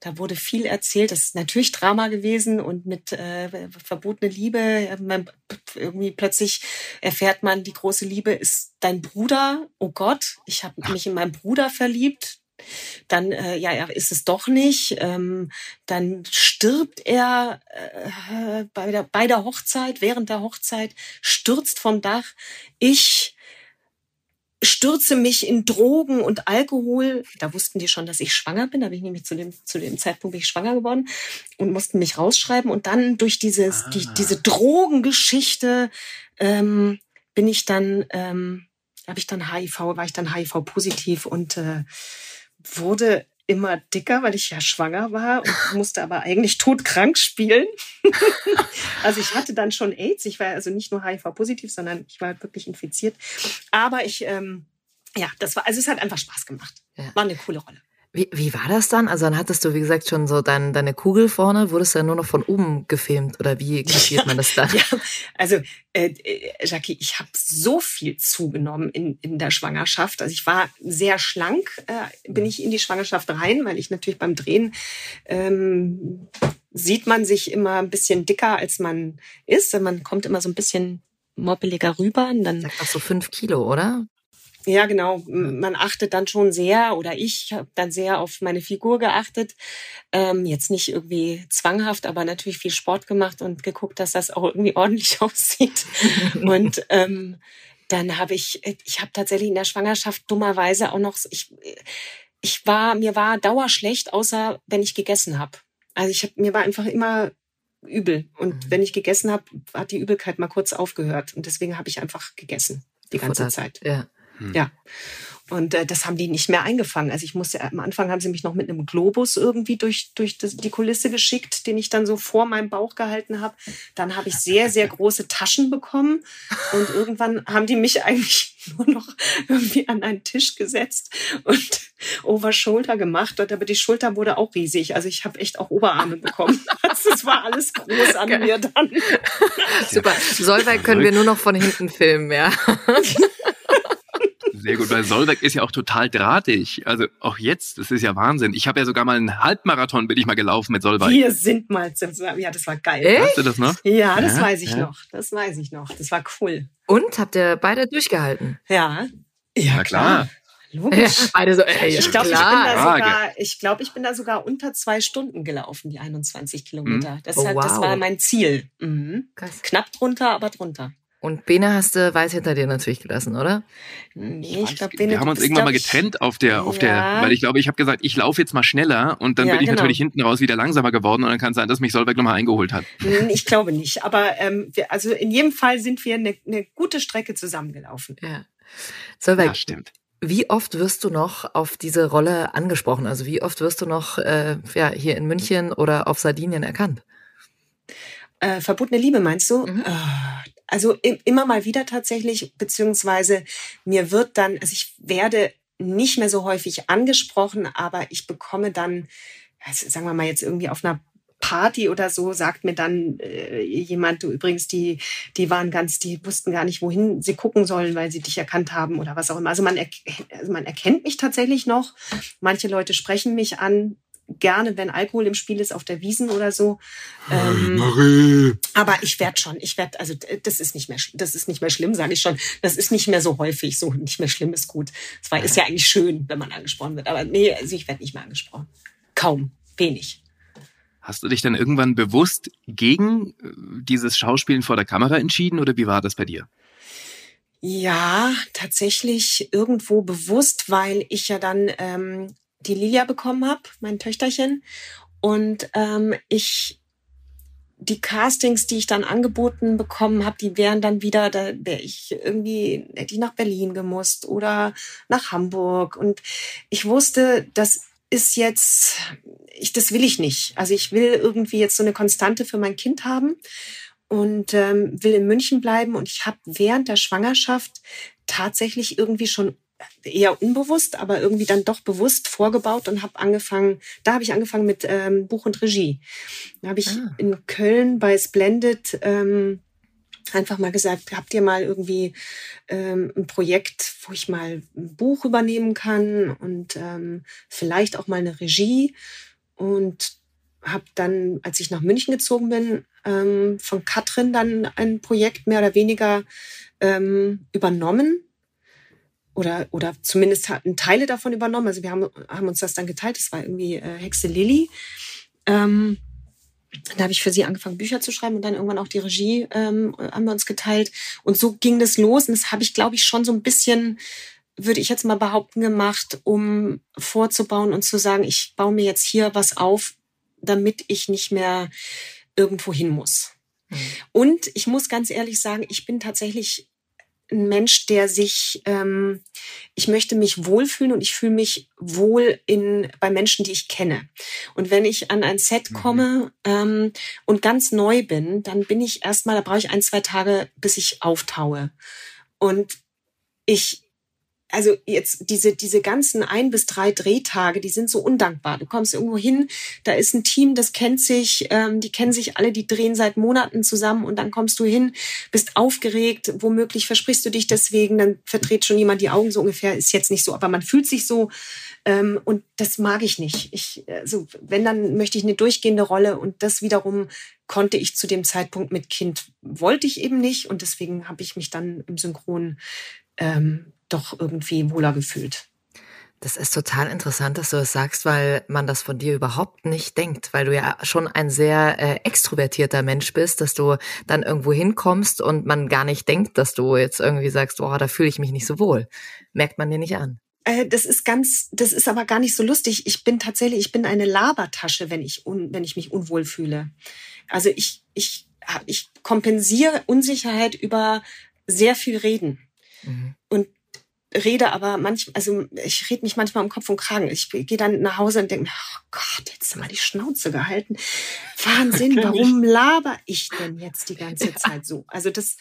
da wurde viel erzählt. Das ist natürlich Drama gewesen und mit äh, verbotene Liebe. Man, irgendwie plötzlich erfährt man, die große Liebe ist dein Bruder. Oh Gott, ich habe mich in meinen Bruder verliebt dann äh, ja, er ist es doch nicht. Ähm, dann stirbt er äh, bei, der, bei der Hochzeit, während der Hochzeit, stürzt vom Dach. Ich stürze mich in Drogen und Alkohol. Da wussten die schon, dass ich schwanger bin. Da bin ich nämlich zu dem, zu dem Zeitpunkt bin ich schwanger geworden und mussten mich rausschreiben. Und dann durch dieses, ah. die, diese Drogengeschichte ähm, bin ich dann, ähm, habe ich dann HIV, war ich dann HIV positiv und äh, wurde immer dicker, weil ich ja schwanger war und musste aber eigentlich todkrank spielen. also ich hatte dann schon AIDS. Ich war also nicht nur HIV-positiv, sondern ich war wirklich infiziert. Aber ich, ähm, ja, das war, also es hat einfach Spaß gemacht. War eine coole Rolle. Wie, wie war das dann? Also dann hattest du, wie gesagt, schon so dein, deine Kugel vorne, wurdest du dann nur noch von oben gefilmt oder wie kapiert man das dann? Ja, also äh, äh, Jackie, ich habe so viel zugenommen in, in der Schwangerschaft. Also ich war sehr schlank, äh, bin ich in die Schwangerschaft rein, weil ich natürlich beim Drehen ähm, sieht man sich immer ein bisschen dicker, als man ist. Man kommt immer so ein bisschen moppeliger rüber. Und dann Sag doch so fünf Kilo, oder? Ja, genau. Man achtet dann schon sehr, oder ich habe dann sehr auf meine Figur geachtet. Ähm, jetzt nicht irgendwie zwanghaft, aber natürlich viel Sport gemacht und geguckt, dass das auch irgendwie ordentlich aussieht. und ähm, dann habe ich, ich habe tatsächlich in der Schwangerschaft dummerweise auch noch, ich, ich war, mir war dauerschlecht, außer wenn ich gegessen habe. Also ich habe, mir war einfach immer übel. Und mhm. wenn ich gegessen habe, hat die Übelkeit mal kurz aufgehört. Und deswegen habe ich einfach gegessen die ganze. Zeit. Ja. Hm. Ja. Und äh, das haben die nicht mehr eingefangen. Also ich musste, am Anfang haben sie mich noch mit einem Globus irgendwie durch, durch das, die Kulisse geschickt, den ich dann so vor meinem Bauch gehalten habe. Dann habe ich sehr, sehr große Taschen bekommen. Und irgendwann haben die mich eigentlich nur noch irgendwie an einen Tisch gesetzt und over shoulder gemacht. Und aber die Schulter wurde auch riesig. Also ich habe echt auch Oberarme bekommen. Also es war alles groß an mir dann. Super. Solveig können wir nur noch von hinten filmen, ja. Sehr gut, weil Solberg ist ja auch total drahtig. Also auch jetzt, das ist ja Wahnsinn. Ich habe ja sogar mal einen Halbmarathon bin ich mal gelaufen mit Solberg. Wir sind mal, zum- ja, das war geil. Echt? Weißt du das noch? Ja, das Ja, weiß ich ja. noch. Das weiß ich noch. Das war cool. Und habt ihr beide durchgehalten? Ja. Ja, Na klar. Logisch. beide so, ey, Ich glaube, ich, bin klar. da Frage. sogar- ich, glaub, ich bin da sogar unter zwei Stunden gelaufen, die 21 Kilometer. Das, Oh, hat, das wow. war mein Ziel. Mhm. Knapp drunter, aber drunter. Und Bene hast du weiß hinter dir natürlich gelassen, oder? Nee, ich glaube, wir haben uns irgendwann mal getrennt auf der, auf Ja. der, weil ich glaube, ich habe gesagt, ich laufe jetzt mal schneller und dann Ja, bin ich genau. natürlich hinten raus wieder langsamer geworden und dann kann es sein, dass mich Solberg nochmal eingeholt hat. Ich glaube nicht. Aber ähm, wir, also in jedem Fall sind wir eine, eine gute Strecke zusammengelaufen. Ja. Solveig, Ja, stimmt. wie oft wirst du noch auf diese Rolle angesprochen? Also wie oft wirst du noch äh, ja, hier in München oder auf Sardinien erkannt? Äh, verbotene Liebe meinst du? Mhm. Äh, Also immer mal wieder tatsächlich, beziehungsweise mir wird dann, also ich werde nicht mehr so häufig angesprochen, aber ich bekomme dann, also sagen wir mal jetzt irgendwie auf einer Party oder so, sagt mir dann äh, jemand, du übrigens, die, die waren ganz, die wussten gar nicht, wohin sie gucken sollen, weil sie dich erkannt haben oder was auch immer. Also man, erk also man erkennt mich tatsächlich noch. Manche Leute sprechen mich an, gerne, wenn Alkohol im Spiel ist, auf der Wiesen oder so. Ähm, Marie. aber ich werde schon, ich werde, also das ist nicht mehr, das ist nicht mehr schlimm, sage ich schon. Das ist nicht mehr so häufig, so nicht mehr schlimm ist gut. Es war, ist ja eigentlich schön, wenn man angesprochen wird, aber nee, also ich werde nicht mehr angesprochen. Kaum, wenig. Hast du dich dann irgendwann bewusst gegen äh, dieses Schauspielen vor der Kamera entschieden oder wie war das bei dir? Ja, tatsächlich irgendwo bewusst, weil ich ja dann ähm, die Lilia bekommen habe, mein Töchterchen, und ähm, ich die Castings, die ich dann angeboten bekommen habe, die wären dann wieder, da wäre ich irgendwie, hätte ich nach Berlin gemusst oder nach Hamburg. Und ich wusste, das ist jetzt, ich, das will ich nicht. Also ich will irgendwie jetzt so eine Konstante für mein Kind haben und ähm, will in München bleiben. Und ich habe während der Schwangerschaft tatsächlich irgendwie schon eher unbewusst, aber irgendwie dann doch bewusst vorgebaut und habe angefangen, da habe ich angefangen mit ähm, Buch und Regie. Da habe ich Ah. in Köln bei Splendid ähm, einfach mal gesagt, habt ihr mal irgendwie ähm, ein Projekt, wo ich mal ein Buch übernehmen kann und ähm, vielleicht auch mal eine Regie und habe dann, als ich nach München gezogen bin, ähm, von Katrin dann ein Projekt mehr oder weniger ähm, übernommen oder oder zumindest hatten Teile davon übernommen. Also wir haben, haben uns das dann geteilt. Das war irgendwie äh, Hexe Lilly. Ähm, da habe ich für sie angefangen, Bücher zu schreiben und dann irgendwann auch die Regie ähm, haben wir uns geteilt. Und so ging das los. Und das habe ich, glaube ich, schon so ein bisschen, würde ich jetzt mal behaupten, gemacht, um vorzubauen und zu sagen, ich baue mir jetzt hier was auf, damit ich nicht mehr irgendwo hin muss. Und ich muss ganz ehrlich sagen, ich bin tatsächlich ein Mensch, der sich, ähm, ich möchte mich wohlfühlen und ich fühle mich wohl in, bei Menschen, die ich kenne. Und wenn ich an ein Set komme ähm, und ganz neu bin, dann bin ich erstmal, da brauche ich ein, zwei Tage, bis ich auftaue. Und ich also jetzt diese, diese ganzen ein bis drei Drehtage, die sind so undankbar. Du kommst irgendwo hin, da ist ein Team, das kennt sich, ähm, die kennen sich alle, die drehen seit Monaten zusammen und dann kommst du hin, bist aufgeregt, womöglich versprichst du dich deswegen, dann verdreht schon jemand die Augen so ungefähr, ist jetzt nicht so, aber man fühlt sich so ähm, und das mag ich nicht. Ich, also wenn, dann möchte ich eine durchgehende Rolle und das wiederum konnte ich zu dem Zeitpunkt mit Kind, wollte ich eben nicht und deswegen habe ich mich dann im Synchron ähm, doch irgendwie wohler gefühlt. Das ist total interessant, dass du das sagst, weil man das von dir überhaupt nicht denkt, weil du ja schon ein sehr äh, extrovertierter Mensch bist, dass du dann irgendwo hinkommst und man gar nicht denkt, dass du jetzt irgendwie sagst, oh, da fühle ich mich nicht so wohl. Merkt man dir nicht an. Äh, das ist ganz, das ist aber gar nicht so lustig. Ich bin tatsächlich, ich bin eine Labertasche, wenn ich, un, wenn ich mich unwohl fühle. Also ich, ich, ich kompensiere Unsicherheit über sehr viel Reden. Mhm. Rede aber manchmal, also ich rede mich manchmal im Kopf und Kragen. Ich gehe dann nach Hause und denke mir, oh Gott, jetzt mal die Schnauze gehalten. Wahnsinn, warum laber ich denn jetzt die ganze Zeit so? Also das,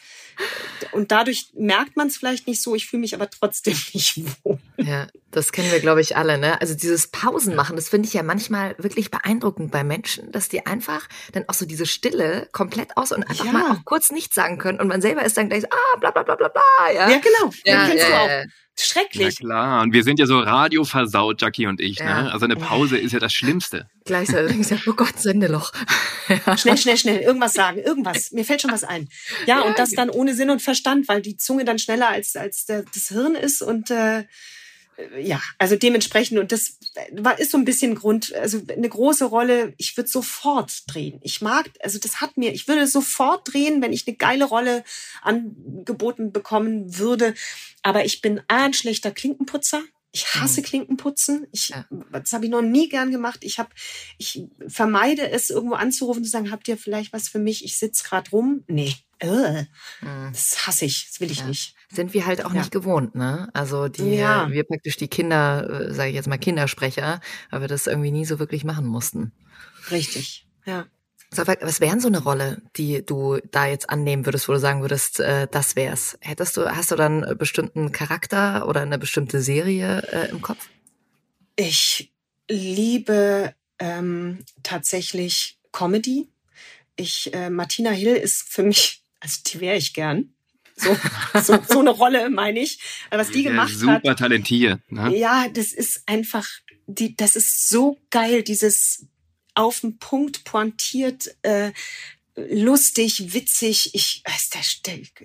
und dadurch merkt man es vielleicht nicht so, ich fühle mich aber trotzdem nicht wohl. Ja, das kennen wir, glaube ich, alle, ne? Also dieses Pausen machen, das finde ich ja manchmal wirklich beeindruckend bei Menschen, dass die einfach dann auch so diese Stille komplett aus und einfach ja. mal auch kurz nichts sagen können und man selber ist dann gleich so, ah, bla bla bla bla bla, ja. Ja, genau. Ja, kennst ja, du auch. Schrecklich. Na klar, und wir sind ja so radioversaut, Jackie und ich. Ja. Ne? Also eine Pause ist ja das Schlimmste. Gleichzeitig, oh Gott, Sendeloch. ja. Schnell, schnell, schnell, irgendwas sagen, irgendwas. Mir fällt schon was ein. Ja, ja, und das dann ohne Sinn und Verstand, weil die Zunge dann schneller als, als der, das Hirn ist und äh, ja, also dementsprechend, und das war, ist so ein bisschen Grund, also eine große Rolle, ich würde sofort drehen. Ich mag, also das hat mir, ich würde sofort drehen, wenn ich eine geile Rolle angeboten bekommen würde. Aber ich bin ein schlechter Klinkenputzer. Ich hasse mhm. Klinkenputzen. Ich, ja. Das habe ich noch nie gern gemacht. Ich hab, ich vermeide es, irgendwo anzurufen und zu sagen, habt ihr vielleicht was für mich? Ich sitz gerade rum. Nee. Äh. Das hasse ich. Das will ich ja. nicht sind wir halt auch ja. nicht gewohnt, ne? Also die, ja. wir praktisch die Kinder, äh, sage ich jetzt mal Kindersprecher, weil wir das irgendwie nie so wirklich machen mussten. Richtig, ja. Was wären so eine Rolle, die du da jetzt annehmen würdest, wo du sagen würdest, äh, das wär's? Hättest du, hast du dann einen bestimmten Charakter oder eine bestimmte Serie äh, im Kopf? Ich liebe ähm, tatsächlich Comedy. Ich, äh, Martina Hill ist für mich, also die wäre ich gern. So, so, so eine Rolle meine ich. Was die gemacht super hat. Super talentiert. Ne? Ja, das ist einfach, die, das ist so geil, dieses auf den Punkt pointiert, äh, lustig, witzig. Ich,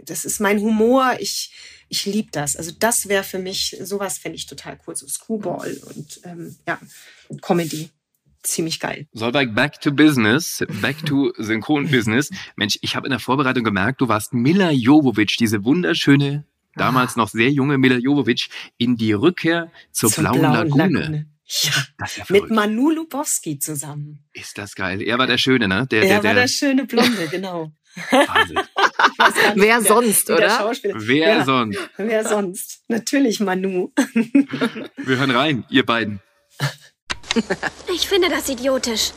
das ist mein Humor. Ich, ich liebe das. Also das wäre für mich, sowas fände ich total cool. So Screwball und ähm, ja, Comedy ziemlich geil. Solveig, back to business, back to Synchron-Business. Mensch, ich habe in der Vorbereitung gemerkt, du warst Mila Jovovic, diese wunderschöne, damals ah. noch sehr junge Mila Jovovic, in die Rückkehr zur, zur blauen, blauen Lagune. Lagune. Ja, ja mit Manu Lubowski zusammen. Ist das geil. Er war der Schöne, ne? Der, er der, war der schöne Blonde, genau. Wahnsinn. Wer sonst, oder? Wer ja, sonst? Wer sonst? Natürlich Manu. Wir hören rein, ihr beiden. Ich finde das idiotisch.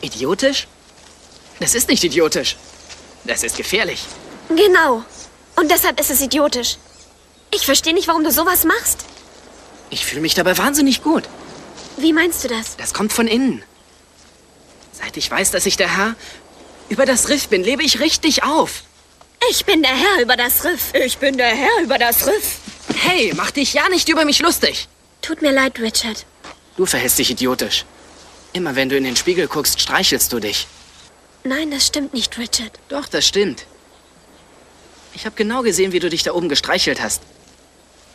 Idiotisch? Das ist nicht idiotisch. Das ist gefährlich. Genau. Und deshalb ist es idiotisch. Ich verstehe nicht, warum du sowas machst. Ich fühle mich dabei wahnsinnig gut. Wie meinst du das? Das kommt von innen. Seit ich weiß, dass ich der Herr über das Riff bin, lebe ich richtig auf. Ich bin der Herr über das Riff. Ich bin der Herr über das Riff. Hey, mach dich ja nicht über mich lustig. Tut mir leid, Richard. Du verhältst dich idiotisch. Immer wenn du in den Spiegel guckst, streichelst du dich. Nein, das stimmt nicht, Richard. Doch, das stimmt. Ich habe genau gesehen, wie du dich da oben gestreichelt hast.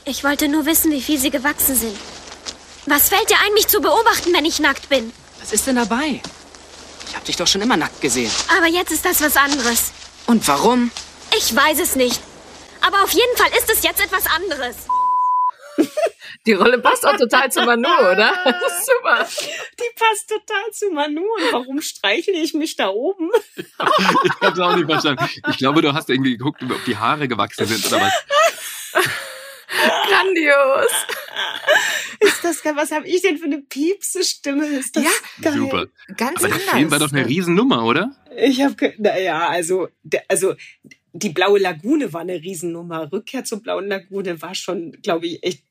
Ich wollte nur wissen, wie viel sie gewachsen sind. Was fällt dir ein, mich zu beobachten, wenn ich nackt bin? Was ist denn dabei? Ich habe dich doch schon immer nackt gesehen. Aber jetzt ist das was anderes. Und warum? Ich weiß es nicht. Aber auf jeden Fall ist es jetzt etwas anderes. Die Rolle passt auch total zu Manu, oder? Super. Die passt total zu Manu. Und warum streichle ich mich da oben? ich hab's auch nicht verstanden. Ich glaube, du hast irgendwie geguckt, ob die Haare gewachsen sind oder was. Grandios. Ist das geil? Was habe ich denn für eine piepse Stimme? Ist das ja, geil? Super. Ganz Aber anders. der Film war doch eine Riesennummer, oder? Ich habe, naja, also, also die Blaue Lagune war eine Riesennummer. Rückkehr zur Blauen Lagune war schon, glaube ich, echt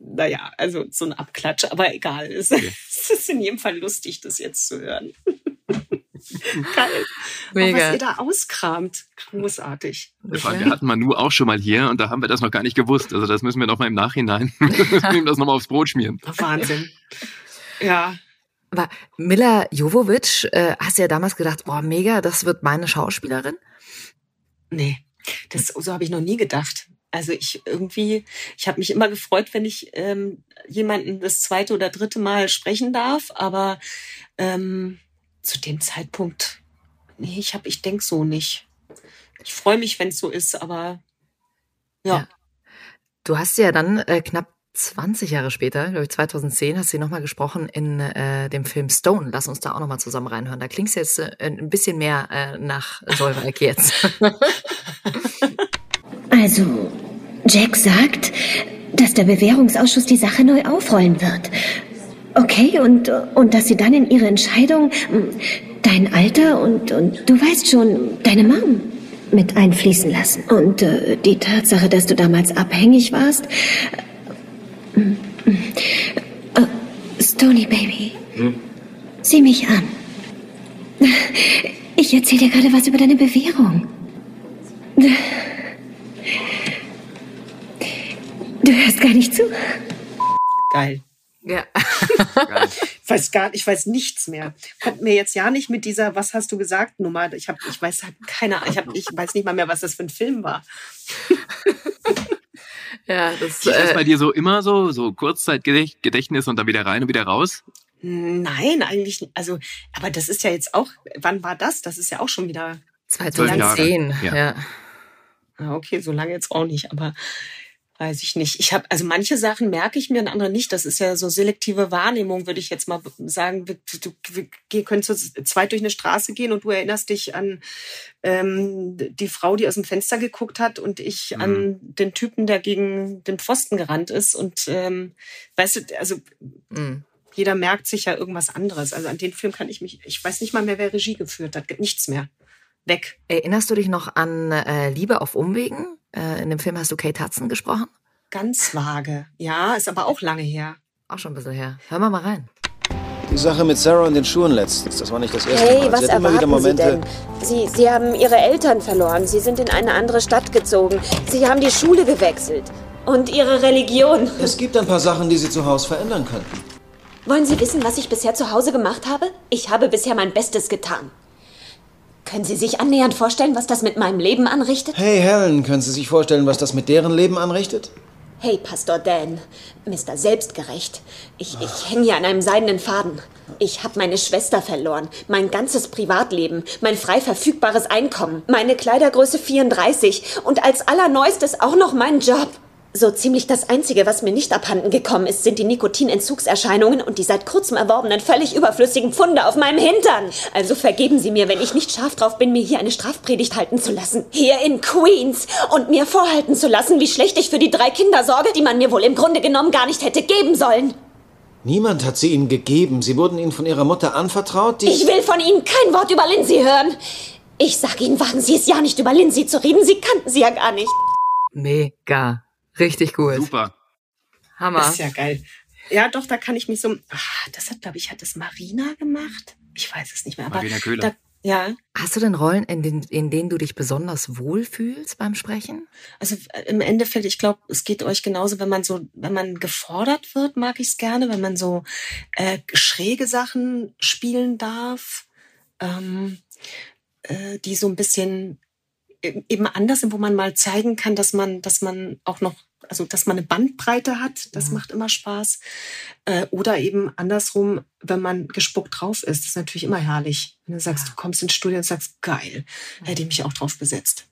naja, also so ein Abklatsch, aber egal. Es, Okay. es ist in jedem Fall lustig, das jetzt zu hören. Geil. Auch Mega. was ihr da auskramt. Großartig. Allem, Wir hatten Manu auch schon mal hier und da haben wir das noch gar nicht gewusst. Also das müssen wir noch mal im Nachhinein, müssen wir ihm das nochmal aufs Brot schmieren. Wahnsinn. Ja, Aber Mila Jovovic, äh, hast du ja damals gedacht, boah, mega, das wird meine Schauspielerin? nee, das, so habe ich noch nie gedacht. Also ich irgendwie, ich habe mich immer gefreut, wenn ich ähm, jemanden das zweite oder dritte Mal sprechen darf, aber ähm, zu dem Zeitpunkt, nee, ich habe, ich denk so nicht. Ich freue mich, wenn es so ist, aber ja. Ja. Du hast ja dann äh, knapp 20 Jahre später, glaube ich 2010, hast du nochmal gesprochen in äh, dem Film Stone. Lass uns da auch nochmal zusammen reinhören. Da klingst jetzt äh, ein bisschen mehr äh, nach Solveig jetzt. Also, Jack sagt, dass der Bewährungsausschuss die Sache neu aufrollen wird. Okay, und, und dass sie dann in ihre Entscheidung hm, dein Alter und, und du weißt schon, deine Mom mit einfließen lassen. Und äh, die Tatsache, dass du damals abhängig warst. Äh, äh, Stony Baby, sieh mich an. Ich erzähle dir gerade was über deine Bewährung. Du hörst gar nicht zu. Geil. ja. Ich weiß gar ich weiß nichts mehr. Kommt mir jetzt ja nicht mit dieser, was hast du gesagt, Nummer. Ich habe, ich weiß halt keine, ich habe, ich weiß nicht mal mehr, was das für ein Film war. ja, das, Ist das äh, bei dir so immer so, so Kurzzeitgedächtnis und dann wieder rein und wieder raus? Nein, eigentlich, nicht. also, aber das ist ja jetzt auch, wann war das? Das ist ja auch schon wieder, 2010, Jahre, ja. ja. ah, okay, so lange jetzt auch nicht, aber weiß ich nicht. Ich habe, also manche Sachen merke ich mir und andere nicht. Das ist ja so selektive Wahrnehmung, würde ich jetzt mal sagen. Du, du, wir können zu zweit durch eine Straße gehen und du erinnerst dich an ähm, die Frau, die aus dem Fenster geguckt hat und ich Mhm. an den Typen, der gegen den Pfosten gerannt ist. Und ähm, weißt du, also Mhm. jeder merkt sich ja irgendwas anderes. Also an den Film kann ich mich, ich weiß nicht mal mehr, wer Regie geführt hat. Gibt nichts mehr. Weg. Erinnerst du dich noch an äh, Liebe auf Umwegen? Äh, in dem Film hast du Kate Hudson gesprochen? Ganz vage. Ja, ist aber auch lange her. Auch schon ein bisschen her. Hör mal mal rein. Die Sache mit Sarah und den Schuhen letztens, das war nicht das erste Hey, Mal. was Sie hat immer wieder Sie Momente. denn? Sie, Sie haben Ihre Eltern verloren. Sie sind in eine andere Stadt gezogen. Sie haben die Schule gewechselt. Und Ihre Religion. Es gibt ein paar Sachen, die Sie zu Hause verändern könnten. Wollen Sie wissen, was ich bisher zu Hause gemacht habe? Ich habe bisher mein Bestes getan. Können Sie sich annähernd vorstellen, was das mit meinem Leben anrichtet? Hey Helen, können Sie sich vorstellen, was das mit deren Leben anrichtet? Hey, Pastor Dan, Mr. Selbstgerecht. Ich, ich hänge hier an einem seidenen Faden. Ich habe meine Schwester verloren, mein ganzes Privatleben, mein frei verfügbares Einkommen, meine Kleidergröße 34 und als allerneuestes auch noch meinen Job. So ziemlich das Einzige, was mir nicht abhanden gekommen ist, sind die Nikotinentzugserscheinungen und die seit kurzem erworbenen völlig überflüssigen Pfunde auf meinem Hintern. Also vergeben Sie mir, wenn ich nicht scharf drauf bin, mir hier eine Strafpredigt halten zu lassen. Hier in Queens. Und mir vorhalten zu lassen, wie schlecht ich für die drei Kinder sorge, die man mir wohl im Grunde genommen gar nicht hätte geben sollen. Niemand hat sie Ihnen gegeben. Sie wurden Ihnen von Ihrer Mutter anvertraut, die... Ich will von Ihnen kein Wort über Lindsay hören. Ich sag Ihnen, wagen Sie es ja nicht über Lindsay zu reden. Sie kannten sie ja gar nicht. Mega. Richtig gut. Super. Hammer. Das ist ja geil. Ja, doch, da kann ich mich so. Ah, das hat, glaube ich, hat das Marina gemacht. Ich weiß es nicht mehr. Aber Marina Köhler. Da, ja, Hast du denn Rollen, in, den, in denen du dich besonders wohlfühlst beim Sprechen? also äh, im Endeffekt, ich glaube, es geht euch genauso, wenn man so, wenn man gefordert wird, mag ich es gerne, wenn man so äh, schräge Sachen spielen darf, ähm, äh, die so ein bisschen e- eben anders sind, wo man mal zeigen kann, dass man, dass man auch noch, also dass man eine Bandbreite hat, das macht immer Spaß. Äh, oder eben andersrum, wenn man gespuckt drauf ist, das ist natürlich immer herrlich. Wenn du sagst, du kommst ins Studio und sagst, geil, hätte ich mich auch drauf besetzt.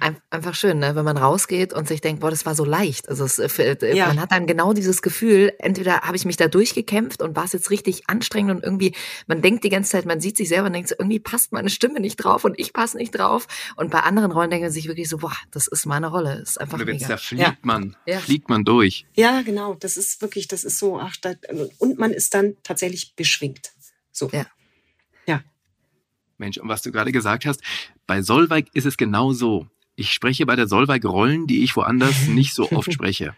Ein, einfach schön, ne? wenn man rausgeht und sich denkt, boah, das war so leicht. Also es, äh, äh, Ja. man hat dann genau dieses Gefühl, entweder habe ich mich da durchgekämpft und war es jetzt richtig anstrengend und irgendwie, man denkt die ganze Zeit, man sieht sich selber und denkt so, irgendwie passt meine Stimme nicht drauf und ich passe nicht drauf. Und bei anderen Rollen denkt man sich wirklich so, boah, das ist meine Rolle. Das ist einfach Oder mega. da fliegt man, Ja. fliegt man durch. Ja, genau. Das ist wirklich, das ist so, ach, da, und man ist dann tatsächlich beschwingt. So. Ja. Mensch, und was du gerade gesagt hast, bei Solveig ist es genau so. ich spreche bei der Solveig Rollen, die ich woanders nicht so oft spreche.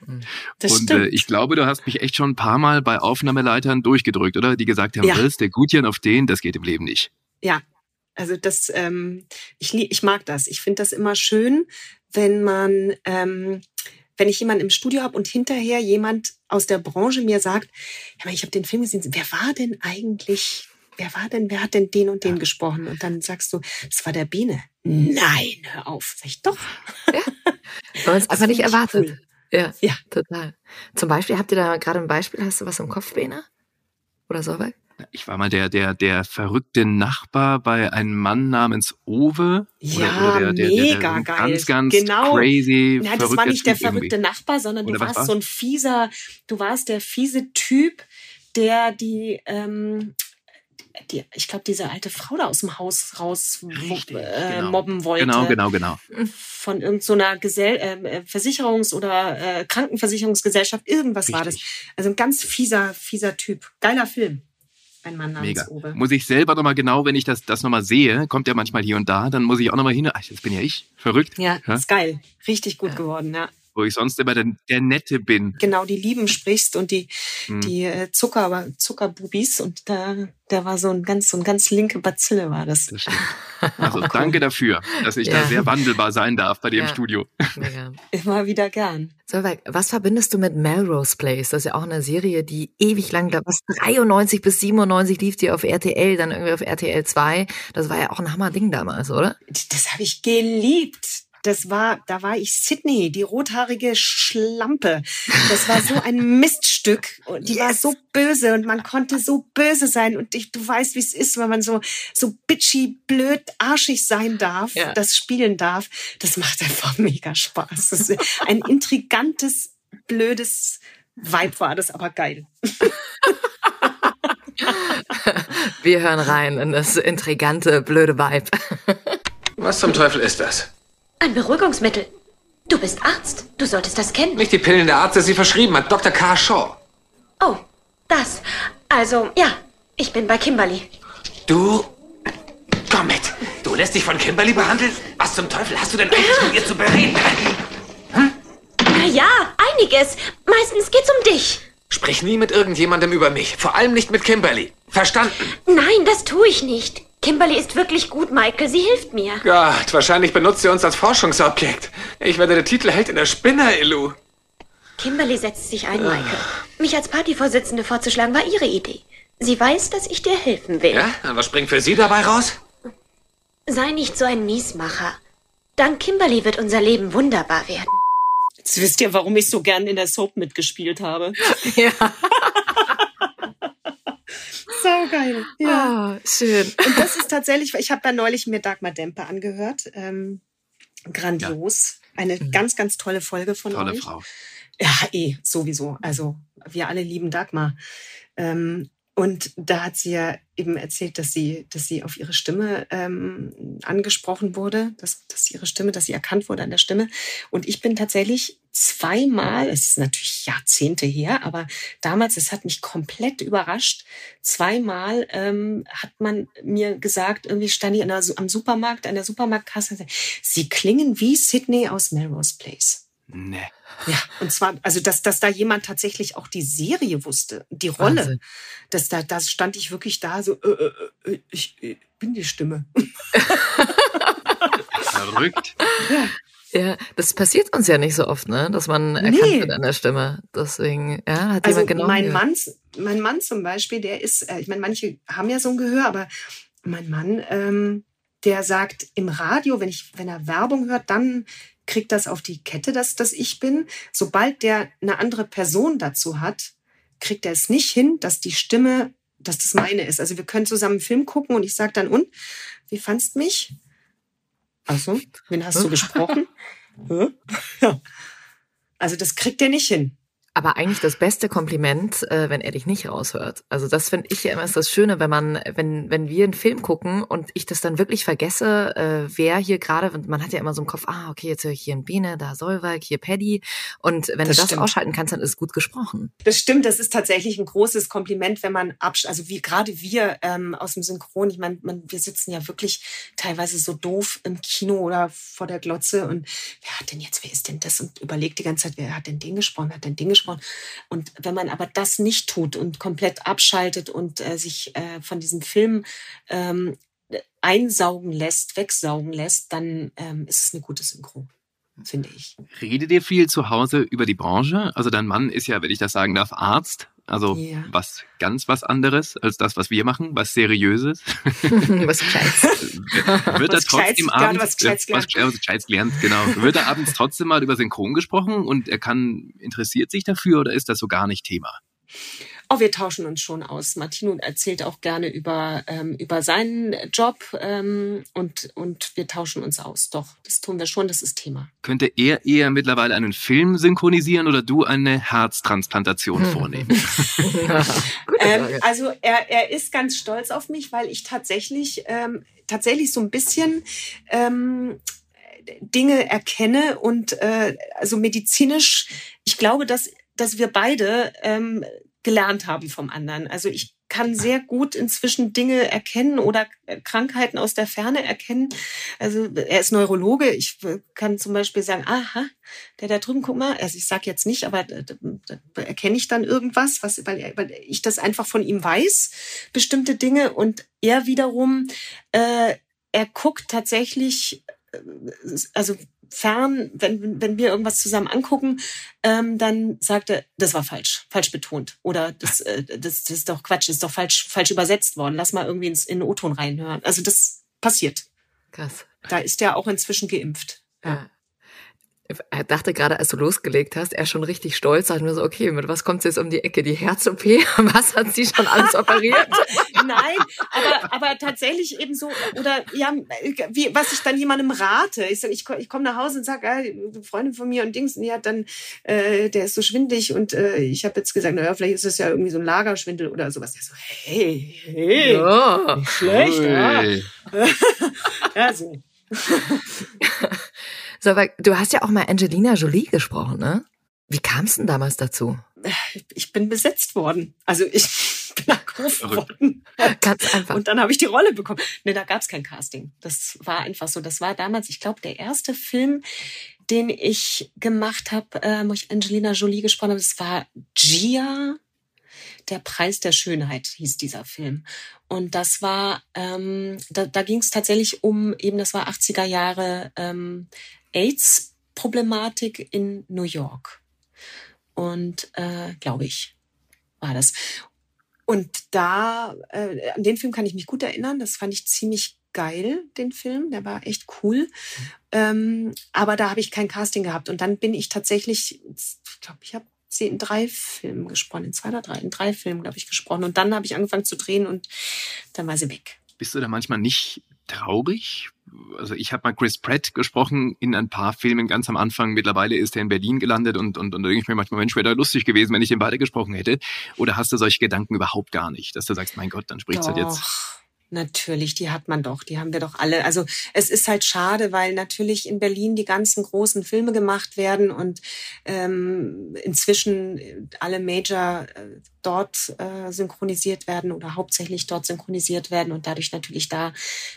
Das und stimmt. Äh, ich glaube, du hast mich echt schon ein paar Mal bei Aufnahmeleitern durchgedrückt, oder? Die gesagt haben, Ja. der Gutjan auf den, das geht im Leben nicht. Ja, also das, ähm, ich, ich mag das. Ich finde das immer schön, wenn man, ähm, wenn ich jemanden im Studio habe und hinterher jemand aus der Branche mir sagt, ja, ich habe den Film gesehen, wer war denn eigentlich, wer war denn, wer hat denn den und den gesprochen? Und dann sagst du, das war der Biene. Nein, hör auf. Sag ich doch. Weil man es einfach nicht erwartet. cool. Ja, Ja. total. Zum Beispiel, habt ihr da gerade ein Beispiel? Hast du was im Kopf, Bena? Oder Solveig? Ich war mal der, der, der verrückte Nachbar bei einem Mann namens Owe. Ja, der, der, der, mega der, geil. Ganz, ganz genau. crazy. Ja, das war nicht der Typ irgendwie. verrückte Nachbar, sondern du Oder was warst war's? so ein fieser, du warst der fiese Typ, der die, ähm, die ich glaube, diese alte Frau da aus dem Haus raus Richtig, äh, genau. mobben wollte. Genau, genau, genau. Von irgendeiner Gesell ähm, äh, Versicherungs- oder äh, Krankenversicherungsgesellschaft, irgendwas war das. Also ein ganz fieser, fieser Typ. Geiler Film. Ein Mann namens Mega. Owe. Muss ich selber nochmal genau, wenn ich das, das nochmal sehe, kommt ja manchmal hier und da, dann muss ich auch nochmal hin. Ach, das bin ja ich. Verrückt. Ja, Ja? ist geil. Richtig gut geworden, ja. Wo ich sonst immer der, der Nette bin. genau die Lieben sprichst und die Hm. die äh, Zucker Zuckerbubis und da da war so ein ganz so ein ganz linke Bazille war das. Also danke dafür, dass ich da Ja. sehr wandelbar sein darf bei dir Ja. im Studio. Mega. Immer wieder gern. Solveig, was verbindest du mit Melrose Place? Das ist ja auch eine Serie, die ewig lang, was 93 bis 97 lief die auf RTL, dann irgendwie auf RTL 2. Das war ja auch ein Hammerding damals, oder? Das habe ich geliebt. Das war, da war ich Sydney, die rothaarige Schlampe. Das war so ein Miststück. Und die war so böse und man konnte so böse sein. Und ich, du weißt, wie es ist, wenn man so, so bitchy, blöd, arschig sein darf, Ja. das spielen darf. Das macht einfach mega Spaß. Das ist ein intrigantes, blödes Vibe war das, aber geil. Wir hören rein in das intrigante, blöde Vibe. Was zum Teufel ist das? Ein Beruhigungsmittel. Du bist Arzt. Du solltest das kennen. Nicht die Pillen der Arzt, der sie verschrieben hat, Dr. K. Shaw. Oh, das. Also, ja, ich bin bei Kimberly. Du. Komm mit. Du lässt dich von Kimberly behandeln? Was zum Teufel hast du denn eigentlich mit ihr zu bereden? Na ja, einiges. Meistens geht's um dich. Sprich nie mit irgendjemandem über mich. Vor allem nicht mit Kimberly. Verstanden? Nein, das tue ich nicht. Kimberly ist wirklich gut, Michael. Sie hilft mir. Gott, wahrscheinlich benutzt sie uns als Forschungsobjekt. Ich werde der Titelheld in der Spinner, Illu. Kimberly setzt sich ein, Michael. Mich als Partyvorsitzende vorzuschlagen war ihre Idee. Sie weiß, dass ich dir helfen will. Ja? Und was springt für sie dabei raus? Sei nicht so ein Miesmacher. Dank Kimberly wird unser Leben wunderbar werden. Jetzt wisst ihr, warum ich so gern in der Soap mitgespielt habe. Ja. So geil. Ja. Ah, schön. Und das ist tatsächlich, ich habe da neulich mir Dagmar Dempe angehört. Ähm, grandios. Eine ganz, ganz tolle Folge von Tolle euch. Frau. Ja, eh, sowieso. Also wir alle lieben Dagmar. Ähm, und da hat sie ja eben erzählt, dass sie, dass sie auf ihre Stimme ähm, angesprochen wurde, dass, dass ihre Stimme, dass sie erkannt wurde an der Stimme. Und ich bin tatsächlich zweimal, es ist natürlich Jahrzehnte her, aber damals, es hat mich komplett überrascht. Zweimal ähm, hat man mir gesagt, irgendwie stand ich der, am Supermarkt, an der Supermarktkasse, sie klingen wie Sydney aus Melrose Place. Nee. Ja, und zwar, also dass, dass da jemand tatsächlich auch die Serie wusste, die Rolle. Wahnsinn. Dass da, da stand ich wirklich da so, äh, äh, äh, ich äh, bin die Stimme. Verrückt. Ja, das passiert uns ja nicht so oft, ne? Dass man erkannt Nee. wird an der Stimme. Deswegen, ja, hat Also jemand genau. mein gehört. Mann, mein Mann zum Beispiel, der ist, äh, ich meine, manche haben ja so ein Gehör, aber mein Mann, ähm, der sagt im Radio, wenn ich, wenn er Werbung hört, dann kriegt das auf die Kette, dass das ich bin. Sobald der eine andere Person dazu hat, kriegt er es nicht hin, dass die Stimme, dass das meine ist. Also wir können zusammen einen Film gucken und ich sage dann, und, wie fandst mich? Ach so, wen hast du gesprochen? Ja. Also das kriegt er nicht hin. Aber eigentlich das beste Kompliment, äh, wenn er dich nicht raushört. Also das finde ich ja immer ist das Schöne, wenn man, wenn, wenn wir einen Film gucken und ich das dann wirklich vergesse, äh, wer hier gerade, man hat ja immer so im Kopf, ah, okay, jetzt höre ich hier ein Bene, da Solveig, hier Paddy. Und wenn Das du das stimmt. ausschalten kannst, dann ist es gut gesprochen. Das stimmt, das ist tatsächlich ein großes Kompliment, wenn man absch also wie gerade wir ähm, aus dem Synchron, ich meine, wir sitzen ja wirklich teilweise so doof im Kino oder vor der Glotze und wer hat denn jetzt, wer ist denn das? Und überlegt die ganze Zeit, wer hat denn den gesprochen, wer hat denn den gesprochen? Und wenn man aber das nicht tut und komplett abschaltet und äh, sich äh, von diesem Film ähm, einsaugen lässt, wegsaugen lässt, dann ähm, ist es eine gute Synchro, finde ich. Redet ihr viel zu Hause über die Branche? Also dein Mann ist ja, wenn ich das sagen darf, Arzt. Also Ja. was ganz was anderes als das, was wir machen, was seriöses. was Gescheites. Wird er Was Gescheites, trotzdem gerade abends was Gescheites was, was Gescheites gelernt, genau. Wird er abends trotzdem mal über Synchron gesprochen und er kann interessiert sich dafür oder ist das so gar nicht Thema? Oh, wir tauschen uns schon aus. Martino erzählt auch gerne über, ähm, über seinen Job ähm, und, und wir tauschen uns aus. Doch, das tun wir schon, das ist Thema. Könnte er eher mittlerweile einen Film synchronisieren oder du eine Herztransplantation Hm. vornehmen? Ähm, also er, er ist ganz stolz auf mich, weil ich tatsächlich, ähm, tatsächlich so ein bisschen ähm, Dinge erkenne und äh, also medizinisch, ich glaube, dass, dass wir beide ähm, gelernt haben vom anderen. Also ich kann sehr gut inzwischen Dinge erkennen oder äh, Krankheiten aus der Ferne erkennen. Also er ist Neurologe. Ich äh, kann zum Beispiel sagen, aha, der da drüben, guck mal. Also ich sag jetzt nicht, aber da, erkenne ich dann irgendwas, was, weil, er- weil ich das einfach von ihm weiß, bestimmte Dinge. Und er wiederum, äh, er guckt tatsächlich, äh, also fern, wenn, wenn wir irgendwas zusammen angucken, ähm, dann sagt er, das war falsch, falsch betont. Oder das, äh, das, das ist doch Quatsch, das ist doch falsch, falsch übersetzt worden. Lass mal irgendwie ins, in den O-Ton reinhören. Also das passiert. Krass. Da ist er auch inzwischen geimpft. Ja. Er dachte gerade, als du losgelegt hast, er schon richtig stolz, sagt nur so, okay, mit was kommt jetzt um die Ecke? Die Herz-OP? Was hat sie schon alles operiert? Nein, aber, aber tatsächlich eben so, oder ja, wie, was ich dann jemandem rate. Ich ich, ich komme nach Hause und sage, ah, eine Freundin von mir und Dings, und die hat dann, äh, der ist so schwindlig und äh, ich habe jetzt gesagt, naja, vielleicht ist es ja irgendwie so ein Lagerschwindel oder sowas. Der so, hey, hey, Ja. nicht schlecht, ja. Ui. ja, so. So, aber du hast ja auch mal Angelina Jolie gesprochen, ne? Wie kam es denn damals dazu? Ich bin besetzt worden. Also ich bin angerufen worden. Ganz einfach. Und dann habe ich die Rolle bekommen. Ne, da gab es kein Casting. Das war einfach so. Das war damals, ich glaube, der erste Film, den ich gemacht habe, äh, wo ich Angelina Jolie gesprochen habe. Das war Gia. Der Preis der Schönheit hieß dieser Film. Und das war, ähm, da, da ging es tatsächlich um eben, das war 80er Jahre ähm, AIDS-Problematik in New York. Und äh, glaube ich, war das. Und da, äh, an den Film kann ich mich gut erinnern. Das fand ich ziemlich geil, den Film. Der war echt cool. Ähm, aber da habe ich kein Casting gehabt. Und dann bin ich tatsächlich, ich glaube, ich habe sie in drei Filmen gesprochen, in zwei oder drei, in drei Filmen, glaube ich, gesprochen. Und dann habe ich angefangen zu drehen und dann war sie weg. Bist du da manchmal nicht traurig? Also ich habe mal Chris Pratt gesprochen in ein paar Filmen ganz am Anfang. Mittlerweile ist er in Berlin gelandet und, und, und da denke ich mir manchmal, Mensch, wäre da lustig gewesen, wenn ich den weitergesprochen hätte. Oder hast du solche Gedanken überhaupt gar nicht, dass du sagst, mein Gott, dann spricht's halt jetzt. Natürlich, die hat man doch, die haben wir doch alle. Also es ist halt schade, weil natürlich in Berlin die ganzen großen Filme gemacht werden und ähm, inzwischen alle Major äh, dort äh, synchronisiert werden oder hauptsächlich dort synchronisiert werden und dadurch natürlich da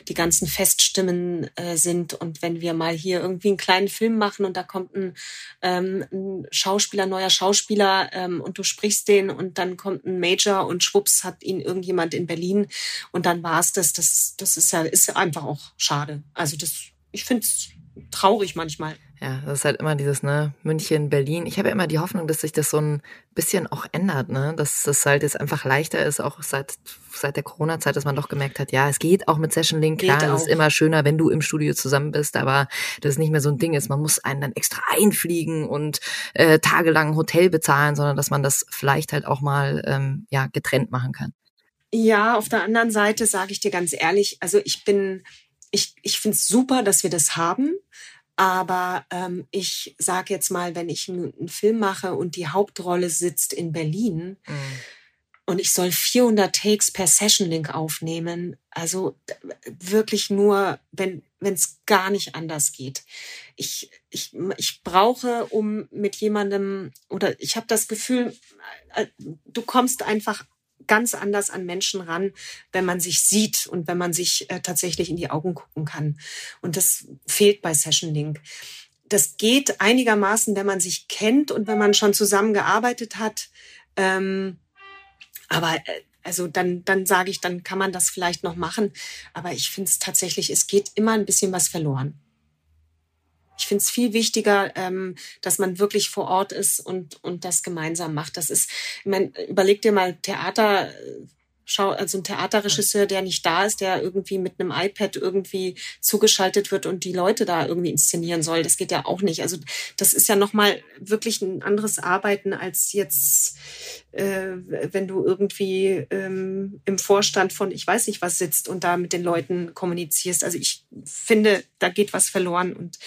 die ganzen Feststimmen äh, sind. Und wenn wir mal hier irgendwie einen kleinen Film machen und da kommt ein, ähm, ein Schauspieler, neuer Schauspieler ähm, und du sprichst den und dann kommt ein Major und schwupps hat ihn irgendjemand in Berlin und dann war's das. Das, das ist ja ist einfach auch schade. Also das, ich finde es traurig manchmal. Ja, das ist halt immer dieses, ne, München, Berlin. Ich habe ja immer die Hoffnung, dass sich das so ein bisschen auch ändert, ne? Dass das halt jetzt einfach leichter ist, auch seit, seit der Corona-Zeit, dass man doch gemerkt hat, ja, es geht auch mit Session Link. Klar, es ist immer schöner, wenn du im Studio zusammen bist, aber das ist nicht mehr so ein Ding ist. Man muss einen dann extra einfliegen und äh, tagelang ein Hotel bezahlen, sondern dass man das vielleicht halt auch mal ähm, ja getrennt machen kann. Ja, auf der anderen Seite sage ich dir ganz ehrlich, also ich bin, ich, ich finde es super, dass wir das haben. Aber ähm, ich sage jetzt mal, wenn ich einen, Film mache und die Hauptrolle sitzt in Berlin und ich soll 400 Takes per Session Link aufnehmen, also wirklich nur, wenn wenn es gar nicht anders geht. Ich, ich, ich brauche, um mit jemandem, oder ich habe das Gefühl, äh, du kommst einfach ganz anders an Menschen ran, wenn man sich sieht und wenn man sich äh, tatsächlich in die Augen gucken kann. Und das fehlt bei Session Link. Das geht einigermaßen, wenn man sich kennt und wenn man schon zusammengearbeitet hat. Ähm, aber äh, also dann, dann sage ich, dann kann man das vielleicht noch machen. Aber ich finde es tatsächlich, es geht immer ein bisschen was verloren. Ich finde es viel wichtiger, ähm, dass man wirklich vor Ort ist und, und das gemeinsam macht. Das ist, ich mein, überleg dir mal Theater, äh, schau, also ein Theaterregisseur, der nicht da ist, der irgendwie mit einem iPad irgendwie zugeschaltet wird und die Leute da irgendwie inszenieren soll. Das geht ja auch nicht. Also das ist ja nochmal wirklich ein anderes Arbeiten als jetzt, äh, wenn du irgendwie ähm, im Vorstand von ich weiß nicht was sitzt und da mit den Leuten kommunizierst. Also ich finde, da geht was verloren und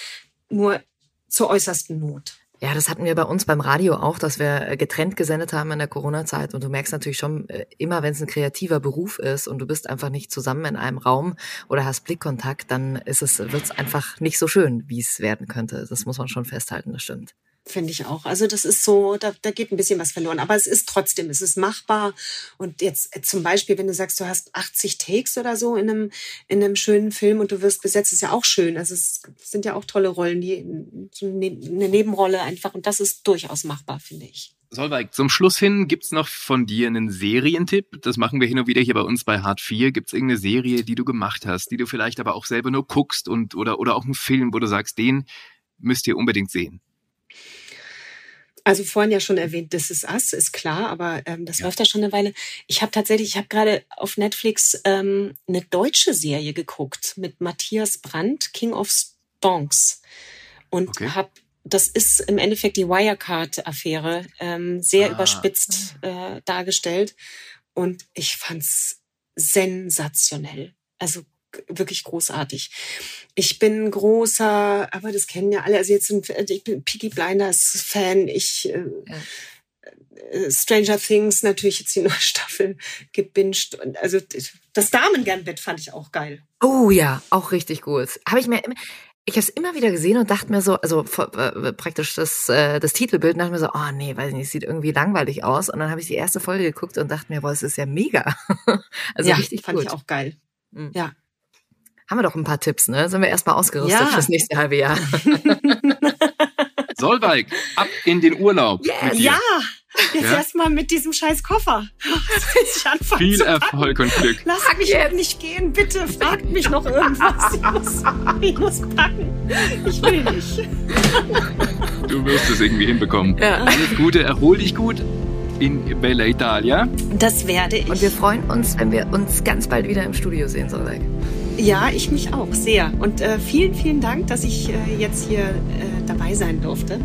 nur zur äußersten Not. Ja, das hatten wir bei uns beim Radio auch, dass wir äh, getrennt gesendet haben in der Corona-Zeit. Und du merkst natürlich schon, äh, immer wenn es ein kreativer Beruf ist und du bist einfach nicht zusammen in einem Raum oder hast Blickkontakt, dann ist es, wird es einfach nicht so schön, wie es werden könnte. Das muss man schon festhalten, das stimmt. Finde ich auch. Also das ist so, da, da geht ein bisschen was verloren. Aber es ist trotzdem, es ist machbar. Und jetzt äh, zum Beispiel, wenn du sagst, du hast 80 Takes oder so in einem, in einem schönen Film und du wirst besetzt, ist ja auch schön. Also es sind ja auch tolle Rollen, die so eine Nebenrolle einfach. Und das ist durchaus machbar, finde ich. Solveig, zum Schluss hin gibt's noch von dir einen Serientipp. Das machen wir hin und wieder hier bei uns bei Hart 4. Gibt's irgendeine Serie, die du gemacht hast, die du vielleicht aber auch selber nur guckst und oder oder auch einen Film, wo du sagst, den müsst ihr unbedingt sehen. Also vorhin ja schon erwähnt, This Is Us, ist klar, aber ähm, das läuft ja schon eine Weile. Ich habe tatsächlich, ich habe gerade auf Netflix ähm, eine deutsche Serie geguckt mit Matthias Brandt, King of Stonks. Und Okay. hab, das ist im Endeffekt die Wirecard-Affäre, ähm, sehr Ah. überspitzt äh, dargestellt. Und ich fand's sensationell. Also wirklich großartig. Ich bin ein großer, aber das kennen ja alle. Also jetzt sind, ich bin Peaky Blinders Fan. Ich äh, äh, Stranger Things natürlich jetzt die neue Staffel gebinged und also das Damengambit fand ich auch geil. Oh ja, auch richtig gut. Habe ich mir ich habe es immer wieder gesehen und dachte mir so, also äh, praktisch das, äh, das Titelbild und dachte mir so, oh nee, weiß nicht, sieht irgendwie langweilig aus. Und dann habe ich die erste Folge geguckt und dachte mir, boah, es ist ja mega. also ja, richtig fand gut. ich auch geil. Mhm. Ja. Haben wir doch ein paar Tipps, ne? Sind wir erstmal ausgerüstet Ja. fürs nächste halbe Jahr. Solveig, ab in den Urlaub. mit dir. Ja, jetzt Ja? erstmal mit diesem scheiß Koffer. Viel. Erfolg und Glück. Lasst mich nicht gehen, bitte. Fragt mich noch irgendwas. Ich muss, ich muss packen. Ich will nicht. Du wirst es irgendwie hinbekommen. Ja. Alles Gute, erhol dich gut in Bella Italia. Das werde ich. Und wir freuen uns, wenn wir uns ganz bald wieder im Studio sehen, Solveig. Ja, ich mich auch sehr. Und äh, vielen, vielen Dank, dass ich äh, jetzt hier äh, dabei sein durfte.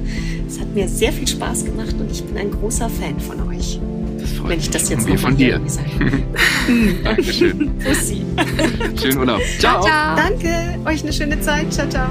Es hat mir sehr viel Spaß gemacht und ich bin ein großer Fan von euch. Das freut Wenn ich das jetzt noch von dir. Dankeschön. Bussi. Schönen Urlaub. Ciao. Danke. Euch eine schöne Zeit. Ciao, ciao.